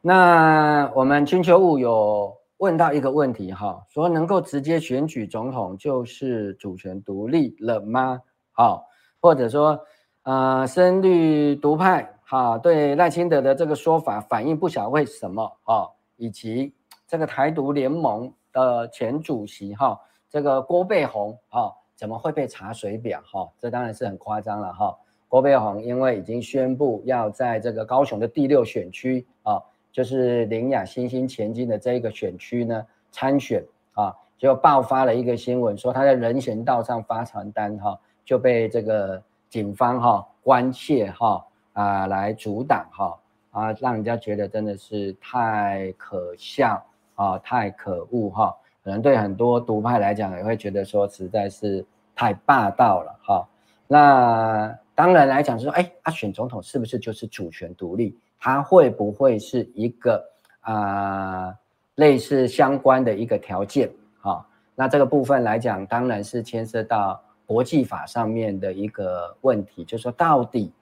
那我们金秋物有问到一个问题哈，说能够直接选举总统就是主权独立了吗？好，或者说呃，深绿独派哈对赖清德的这个说法反应不小为什么啊，以及这个台独联盟的前主席哈。这个郭背红哈怎么会被查水表哈？这当然是很夸张了哈。郭背红因为已经宣布要在这个高雄的第六选区啊，就是林雅新兴前进的这一个选区呢参选啊，就爆发了一个新闻，说他在人行道上发传单哈，就被这个警方哈关切哈啊来阻挡哈啊，让人家觉得真的是太可笑啊，太可恶哈。可能对很多独派来讲，也会觉得说实在是太霸道了哈。那当然来讲说，哎，他选总统是不是就是主权独立？他会不会是一个啊、呃、类似相关的一个条件？哈，那这个部分来讲，当然是牵涉到国际法上面的一个问题，就是说到底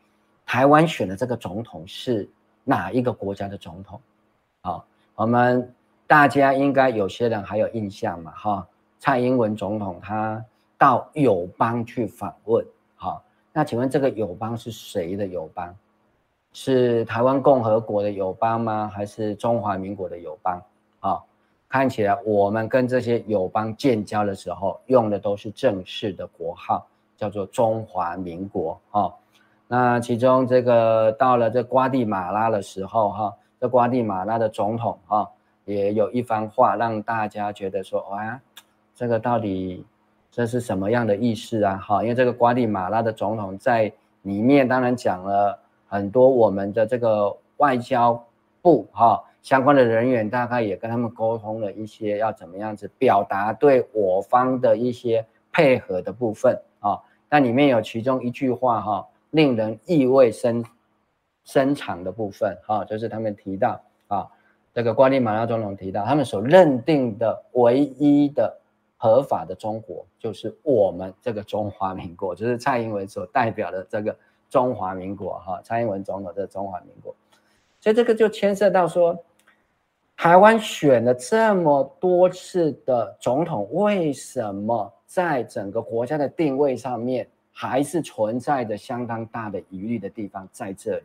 台湾选的这个总统是哪一个国家的总统？好，我们。大家应该有些人还有印象嘛？哈，蔡英文总统他到友邦去访问，哈，那请问这个友邦是谁的友邦？是台湾共和国的友邦吗？还是中华民国的友邦？啊，看起来我们跟这些友邦建交的时候用的都是正式的国号，叫做中华民国。哈，那其中这个到了这瓜地马拉的时候，哈，这瓜地马拉的总统，哈。也有一番话让大家觉得说，哇，这个到底这是什么样的意思啊？哈，因为这个瓜地马拉的总统在里面当然讲了很多我们的这个外交部哈相关的人员，大概也跟他们沟通了一些要怎么样子表达对我方的一些配合的部分啊。那里面有其中一句话哈，令人意味深深长的部分哈，就是他们提到啊。这个瓜利马拉总统提到，他们所认定的唯一的合法的中国，就是我们这个中华民国，就是蔡英文所代表的这个中华民国哈。蔡英文总统的中华民国，所以这个就牵涉到说，台湾选了这么多次的总统，为什么在整个国家的定位上面还是存在着相当大的疑虑的地方在这里？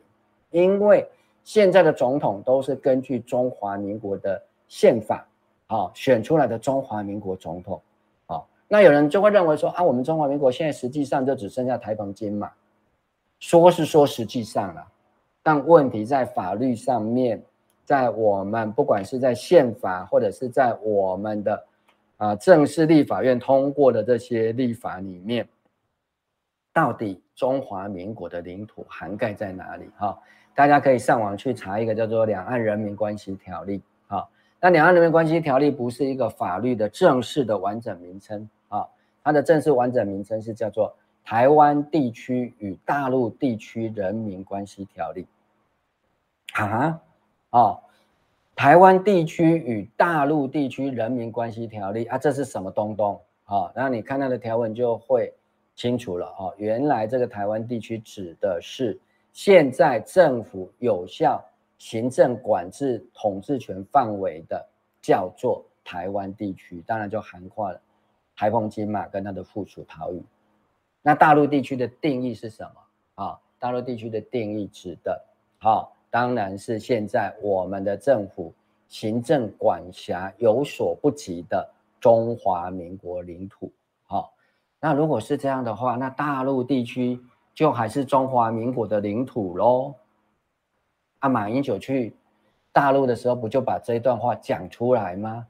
因为现在的总统都是根据中华民国的宪法啊选出来的中华民国总统啊，那有人就会认为说啊，我们中华民国现在实际上就只剩下台澎金马，说是说实际上了，但问题在法律上面，在我们不管是在宪法或者是在我们的啊正式立法院通过的这些立法里面，到底中华民国的领土涵盖在哪里？哈。大家可以上网去查一个叫做《两岸人民关系条例》啊，那《两岸人民关系条例》不是一个法律的正式的完整名称啊，它的正式完整名称是叫做《台湾地区与大陆地区人民关系条例》啊，哦，台湾地区与大陆地区人民关系条例啊，这是什么东东啊？然后你看它的条文就会清楚了哦，原来这个台湾地区指的是。现在政府有效行政管制统治权范围的叫做台湾地区，当然就涵盖了台澎金马跟它的附属岛屿。那大陆地区的定义是什么啊？大陆地区的定义指的，好，当然是现在我们的政府行政管辖有所不及的中华民国领土。好，那如果是这样的话，那大陆地区。就还是中华民国的领土喽。啊，马英九去大陆的时候，不就把这一段话讲出来吗？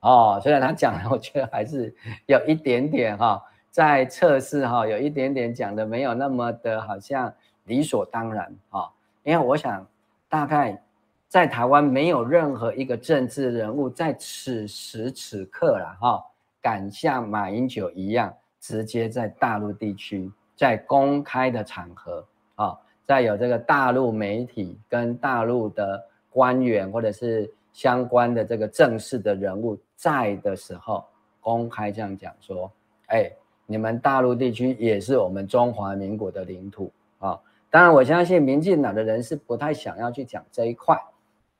哦，虽然他讲了，我觉得还是有一点点哈，在测试哈，有一点点讲的没有那么的好像理所当然啊。因为我想，大概在台湾没有任何一个政治人物在此时此刻了哈，敢像马英九一样，直接在大陆地区。在公开的场合啊，在有这个大陆媒体跟大陆的官员或者是相关的这个正式的人物在的时候，公开这样讲说：“哎，你们大陆地区也是我们中华民国的领土。”当然，我相信民进党的人是不太想要去讲这一块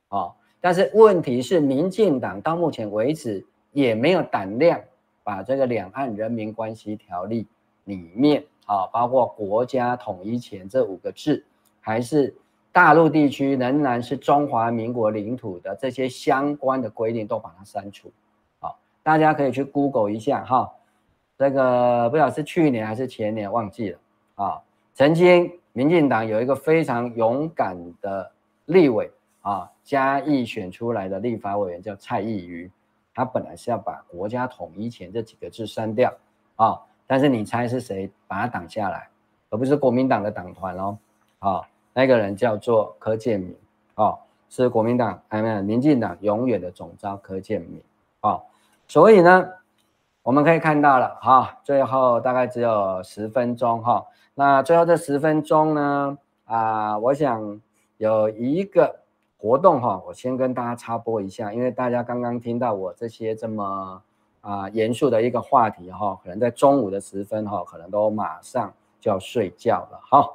啊。但是问题是，民进党到目前为止也没有胆量把这个两岸人民关系条例里面。啊，包括国家统一前这五个字，还是大陆地区仍然是中华民国领土的这些相关的规定都把它删除。好，大家可以去 Google 一下哈，这个不知道是去年还是前年忘记了啊。曾经民进党有一个非常勇敢的立委啊，嘉义选出来的立法委员叫蔡易余，他本来是要把国家统一前这几个字删掉啊。但是你猜是谁把他挡下来，而不是国民党的党团哦。好，那个人叫做柯建铭，哦，是国民党还没有民进党永远的总召柯建铭，哦，所以呢，我们可以看到了，哈，最后大概只有十分钟，哈，那最后这十分钟呢，啊，我想有一个活动，哈，我先跟大家插播一下，因为大家刚刚听到我这些这么。啊，严肃的一个话题哈，可能在中午的时分哈，可能都马上就要睡觉了哈。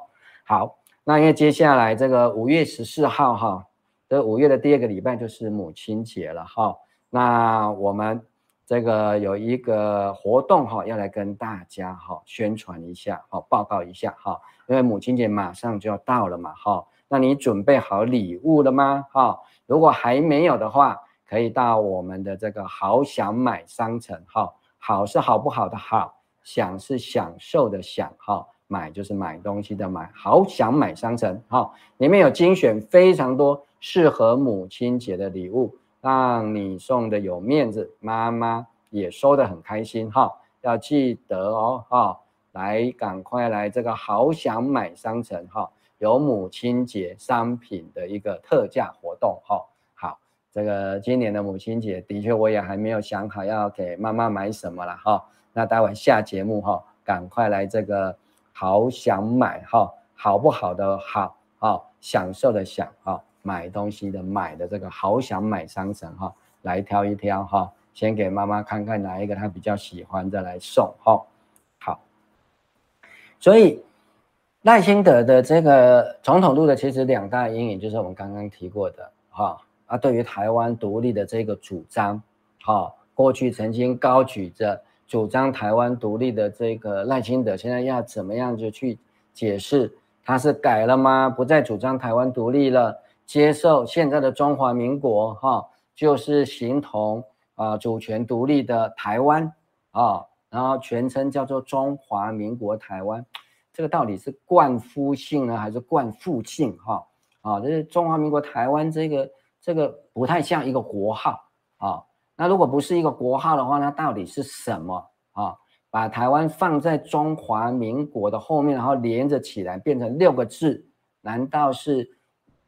好，那因为接下来这个五月十四号哈，这五月的第二个礼拜就是母亲节了哈。那我们这个有一个活动哈，要来跟大家哈宣传一下哈，报告一下哈，因为母亲节马上就要到了嘛哈。那你准备好礼物了吗？哈，如果还没有的话。可以到我们的这个好想买商城，哈，好是好不好的好，享是享受的享，哈，买就是买东西的买，好想买商城，哈，里面有精选非常多适合母亲节的礼物，让你送的有面子，妈妈也收得很开心，哈，要记得哦，哈，来赶快来这个好想买商城，哈，有母亲节商品的一个特价活动，哈。好这个今年的母亲节，的确我也还没有想好要给妈妈买什么了哈。那待会下节目哈，赶快来这个好想买哈，好不好的好哈，享受的享哈，买东西的买的这个好想买商城哈，来挑一挑哈，先给妈妈看看哪一个她比较喜欢，再来送哈。好，所以。赖清德的这个总统路的其实两大阴影，就是我们刚刚提过的哈啊，对于台湾独立的这个主张，哈，过去曾经高举着主张台湾独立的这个赖清德，现在要怎么样就去解释，他是改了吗？不再主张台湾独立了，接受现在的中华民国哈，就是形同啊主权独立的台湾啊，然后全称叫做中华民国台湾。这个到底是冠夫姓呢，还是冠父姓？哈啊，这是中华民国台湾这个这个不太像一个国号啊。那如果不是一个国号的话，那到底是什么啊？把台湾放在中华民国的后面，然后连着起来变成六个字，难道是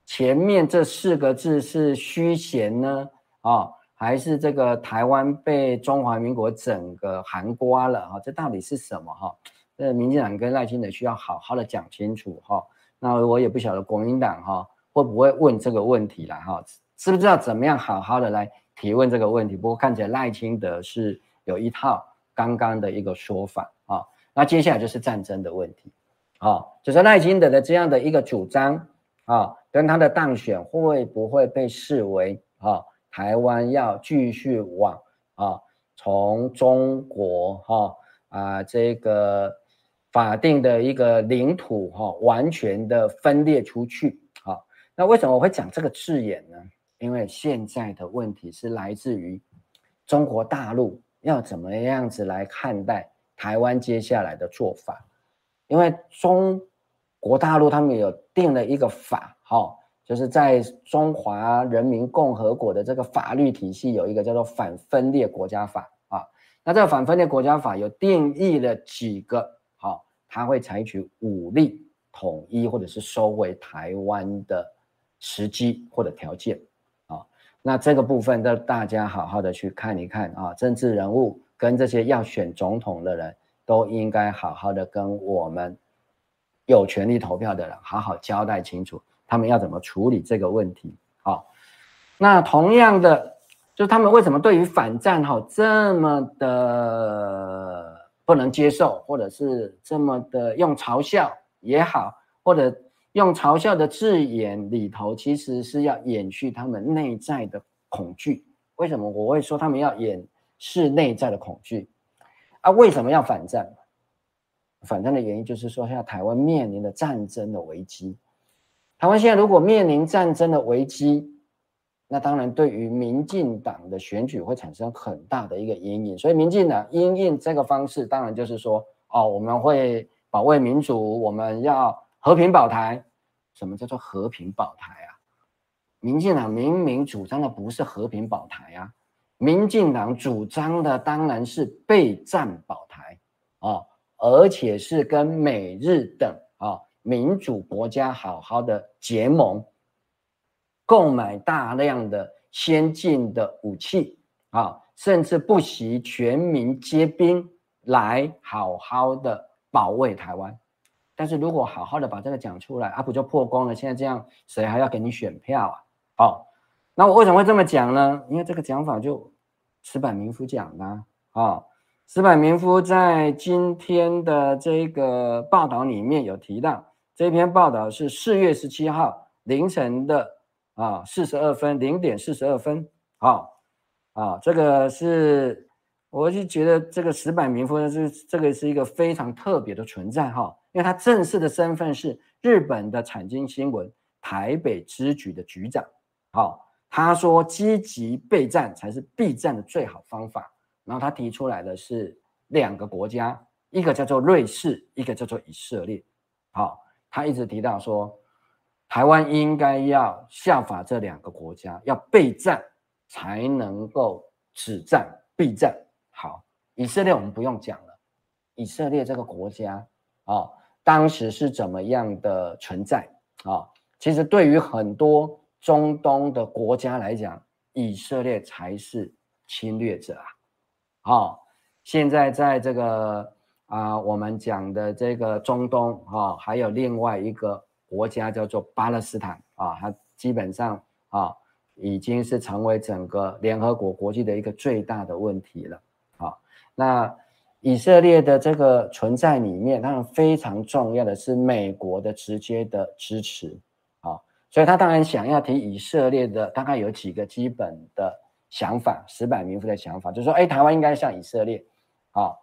前面这四个字是虚衔呢？啊，还是这个台湾被中华民国整个含瓜了？啊，这到底是什么？哈？这民进党跟赖清德需要好好的讲清楚哈。那我也不晓得国民党哈会不会问这个问题了哈？知不知道怎么样好好的来提问这个问题？不过看起来赖清德是有一套刚刚的一个说法啊。那接下来就是战争的问题啊，就是赖清德的这样的一个主张啊，跟他的当选会不会被视为啊台湾要继续往啊从中国哈啊这个。法定的一个领土哈，完全的分裂出去。好，那为什么我会讲这个字眼呢？因为现在的问题是来自于中国大陆要怎么样子来看待台湾接下来的做法。因为中国大陆他们有定了一个法，哈，就是在中华人民共和国的这个法律体系有一个叫做反分裂国家法啊。那这个反分裂国家法有定义了几个。他会采取武力统一或者是收回台湾的时机或者条件啊，那这个部分都大家好好的去看一看啊，政治人物跟这些要选总统的人都应该好好的跟我们有权利投票的人好好交代清楚，他们要怎么处理这个问题。好，那同样的，就他们为什么对于反战哈这么的？不能接受，或者是这么的用嘲笑也好，或者用嘲笑的字眼里头，其实是要掩去他们内在的恐惧。为什么我会说他们要掩饰内在的恐惧？啊，为什么要反战？反战的原因就是说，现在台湾面临的战争的危机。台湾现在如果面临战争的危机，那当然，对于民进党的选举会产生很大的一个阴影，所以民进党因应这个方式，当然就是说，哦，我们会保卫民主，我们要和平保台。什么叫做和平保台啊？民进党明明主张的不是和平保台啊，民进党主张的当然是备战保台啊，而且是跟美日等啊民主国家好好的结盟。购买大量的先进的武器啊，甚至不惜全民皆兵来好好的保卫台湾。但是如果好好的把这个讲出来，啊，不就破功了？现在这样，谁还要给你选票啊？好，那我为什么会这么讲呢？因为这个讲法就矢板明夫讲的啊。石板明夫在今天的这个报道里面有提到，这篇报道是四月十七号凌晨的。啊，四十二分，零点四十二分，好，啊，这个是，我就觉得这个石板明夫呢，是这个是一个非常特别的存在哈，因为他正式的身份是日本的产经新闻台北支局的局长，好，他说积极备战才是避战的最好方法，然后他提出来的是两个国家，一个叫做瑞士，一个叫做以色列，好，他一直提到说。台湾应该要效法这两个国家，要备战才能够止战避战。好，以色列我们不用讲了，以色列这个国家啊、哦，当时是怎么样的存在啊、其实对于很多中东的国家来讲，以色列才是侵略者啊。哦，现在在这个啊、我们讲的这个中东啊、哦，还有另外一个。国家叫做巴勒斯坦啊，它基本上啊已经是成为整个联合国国际的一个最大的问题了啊。那以色列的这个存在里面，当然非常重要的是美国的直接的支持，啊，所以他当然想要提以色列的大概有几个基本的想法，石板民夫的想法就是说，哎，台湾应该像以色列，啊，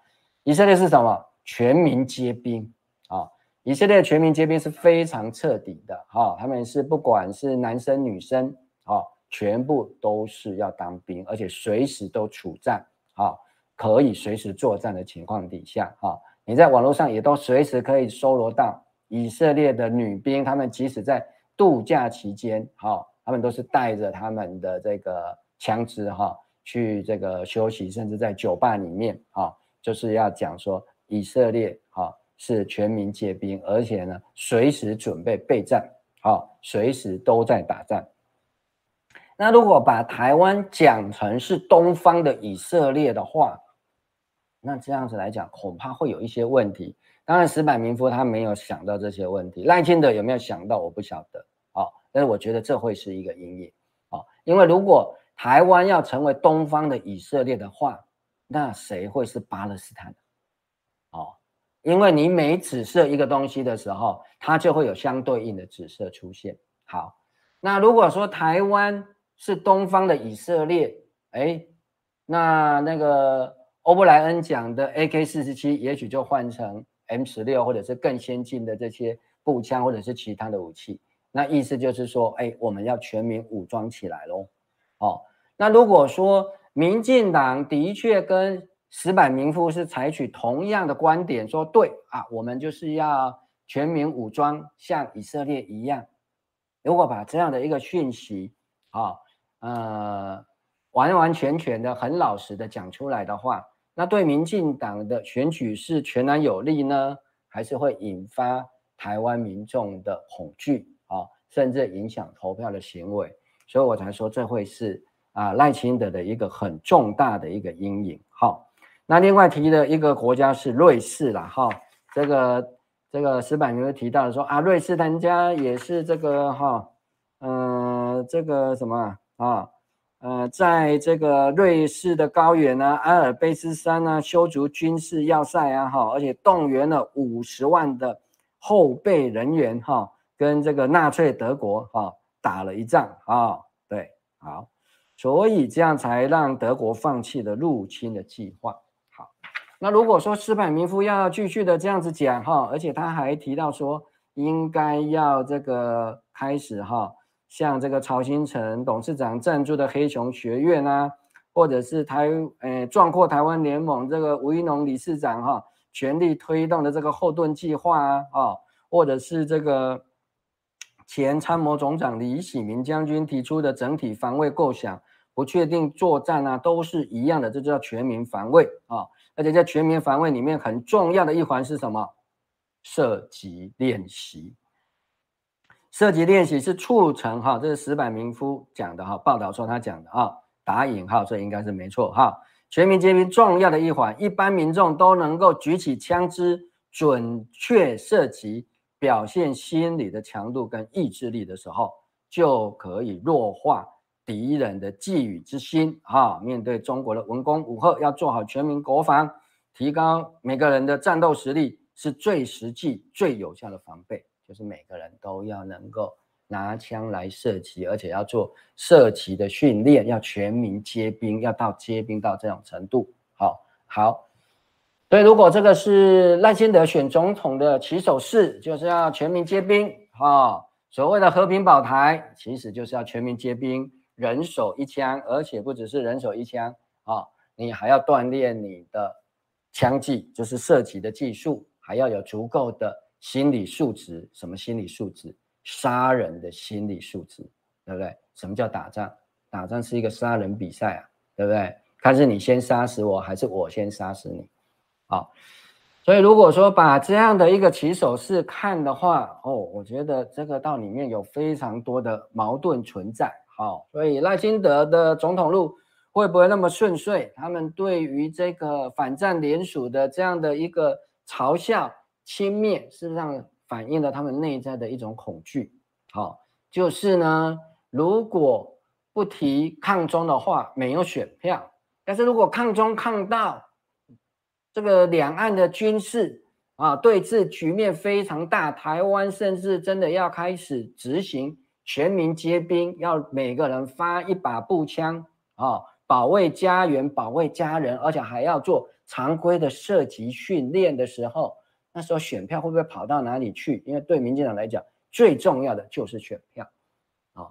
以色列是什么？全民皆兵，啊，以色列全民皆兵是非常彻底的，哈，他们是不管是男生女生，啊，全部都是要当兵，而且随时都处战，啊。可以随时作战的情况底下，哈，你在网络上也都随时可以搜罗到以色列的女兵，她们即使在度假期间，哈，她们都是带着他们的这个枪支，哈，去这个休息，甚至在酒吧里面，啊，就是要讲说以色列，啊，是全民皆兵，而且呢，随时准备备战，啊，随时都在打仗。那如果把台湾讲成是东方的以色列的话，那这样子来讲，恐怕会有一些问题。当然，石柏明夫他没有想到这些问题，赖清德有没有想到，我不晓得。哦，但是我觉得这会是一个阴影。哦，因为如果台湾要成为东方的以色列的话，那谁会是巴勒斯坦？哦，因为你每紫色一个东西的时候，它就会有相对应的紫色出现。好，那如果说台湾是东方的以色列，哎，那那个。欧布莱恩讲的 AK 四十七，也许就换成 M 十六，或者是更先进的这些步枪，或者是其他的武器。那意思就是说，哎，我们要全民武装起来喽。哦，那如果说民进党的确跟石柏明夫是采取同样的观点，说对啊，我们就是要全民武装，像以色列一样。如果把这样的一个讯息，啊，呃，完完全全的、很老实的讲出来的话，那对民进党的选举是全然有利呢，还是会引发台湾民众的恐惧啊，甚至影响投票的行为？所以我才说这会是啊赖清德的一个很重大的一个阴影。好，那另外提的一个国家是瑞士啦，哈，这个这个石柏明夫提到说啊，瑞士人家也是这个哈，嗯、呃，这个什么啊？呃，在这个瑞士的高原啊，阿尔卑斯山啊，修筑军事要塞啊，哈，而且动员了五十万的后备人员，哈，跟这个纳粹德国，哈，打了一仗啊，对，好，所以这样才让德国放弃了入侵的计划。好，那如果说石柏明夫要继续的这样子讲，哈，而且他还提到说，应该要这个开始，哈。像这个曹兴诚董事长赞助的黑熊学院啊，或者是台诶壮阔台湾联盟这个吴一农理事长哈、全力推动的这个后盾计划啊，啊，或者是这个前参谋总长李喜明将军提出的整体防卫构想，不确定作战啊，都是一样的，这叫全民防卫啊。而且在全民防卫里面很重要的一环是什么？射击练习。射击练习是促成哈，这是石柏明夫讲的哈，报道说他讲的啊，打引号，这应该是没错哈。全民皆兵重要的一环，一般民众都能够举起枪支，准确射击，表现心理的强度跟意志力的时候，就可以弱化敌人的觊觎之心哈。面对中国的文攻武吓，要做好全民国防，提高每个人的战斗实力，是最实际、最有效的防备。就是每个人都要能够拿枪来射击，而且要做射击的训练，要全民皆兵，要到皆兵到这种程度。好，好。所以如果这个是赖清德选总统的起手式，就是要全民皆兵。哈，所谓的和平保台，其实就是要全民皆兵，人手一枪，而且不只是人手一枪啊，你还要锻炼你的枪技，就是射击的技术，还要有足够的。心理素质，什么心理素质？杀人的心理素质，对不对？什么叫打仗？打仗是一个杀人比赛啊，对不对？看是你先杀死我，还是我先杀死你？好，所以如果说把这样的一个起手式看的话，哦，我觉得这个道里面有非常多的矛盾存在。好，所以赖清德的总统路会不会那么顺遂？他们对于这个反战联署的这样的一个嘲笑。轻蔑事实上反映了他们内在的一种恐惧。好，就是呢，如果不提抗中的话，没有选票；但是如果抗中抗到这个两岸的军事啊对峙局面非常大，台湾甚至真的要开始执行全民皆兵，要每个人发一把步枪啊，保卫家园、保卫家人，而且还要做常规的射击训练的时候，那时候选票会不会跑到哪里去？因为对民进党来讲，最重要的就是选票啊，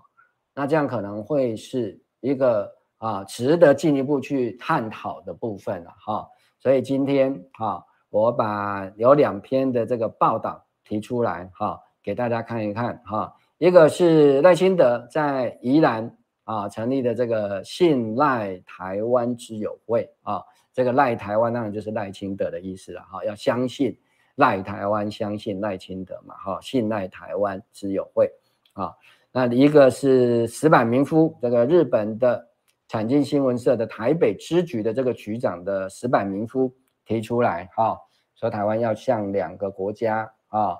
那这样可能会是一个啊值得进一步去探讨的部分了哈。所以今天啊，我把有两篇的这个报道提出来哈，给大家看一看哈。一个是赖清德在宜兰啊成立的这个信赖台湾之友会啊，这个赖台湾当然就是赖清德的意思了哈，要相信赖台湾，相信赖清德嘛哈，信赖台湾之友会啊。那一个是石坂民夫，这个日本的。产经新闻社的台北支局的这个局长的石坂民夫提出来，哈，说台湾要向两个国家啊，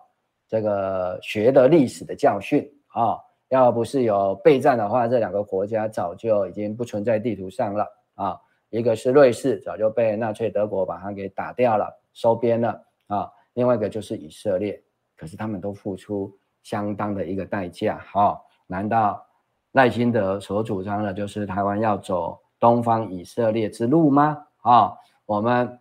这个学得历史的教训啊，要不是有备战的话，这两个国家早就已经不存在地图上了啊。一个是瑞士，早就被纳粹德国把它给打掉了，收编了啊。另外一个就是以色列，可是他们都付出相当的一个代价，哈，难道？赖清德所主张的就是台湾要走东方以色列之路吗？啊，我们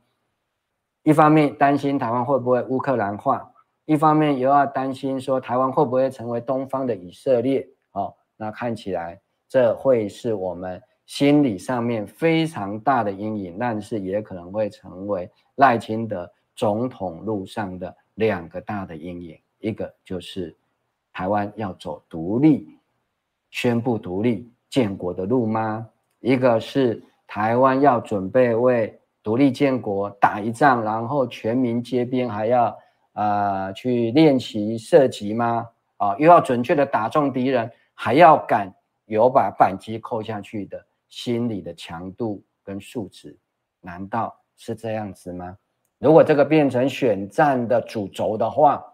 一方面担心台湾会不会乌克兰化，一方面又要担心说台湾会不会成为东方的以色列？哦，那看起来这会是我们心理上面非常大的阴影，但是也可能会成为赖清德总统路上的两个大的阴影，一个就是台湾要走独立。宣布独立建国的路吗？一个是台湾要准备为独立建国打一仗，然后全民皆兵，还要呃去练习射击吗？啊，又要准确的打中敌人，还要敢有把扳机扣下去的心理的强度跟素质，难道是这样子吗？如果这个变成选战的主轴的话，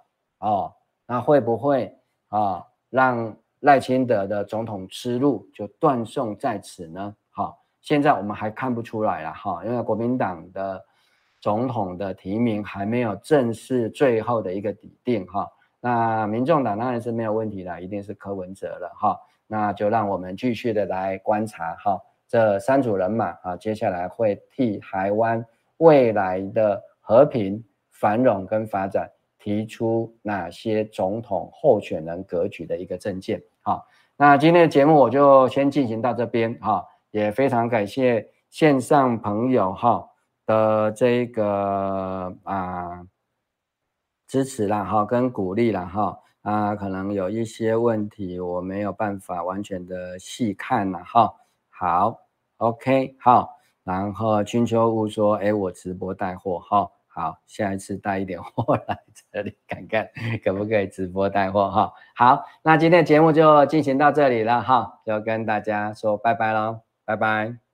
哦，那会不会啊让？赖清德的总统之路就断送在此呢？好，现在我们还看不出来了哈，因为国民党的总统的提名还没有正式最后的一个底定哈。那民众党当然是没有问题的，一定是柯文哲了哈。那就让我们继续的来观察哈，这三组人马啊，接下来会替台湾未来的和平、繁荣跟发展提出哪些总统候选人格局的一个政见。好，那今天的节目我就先进行到这边哈，也非常感谢线上朋友哈的这个啊支持啦哈跟鼓励啦哈啊，可能有一些问题我没有办法完全的细看了哈。好，OK 好，然后君秋乌说，哎，我直播带货哈。好，下一次带一点货 来这里看看，可不可以直播带货哈？好，那今天的节目就进行到这里了哈，就跟大家说拜拜喽，拜拜。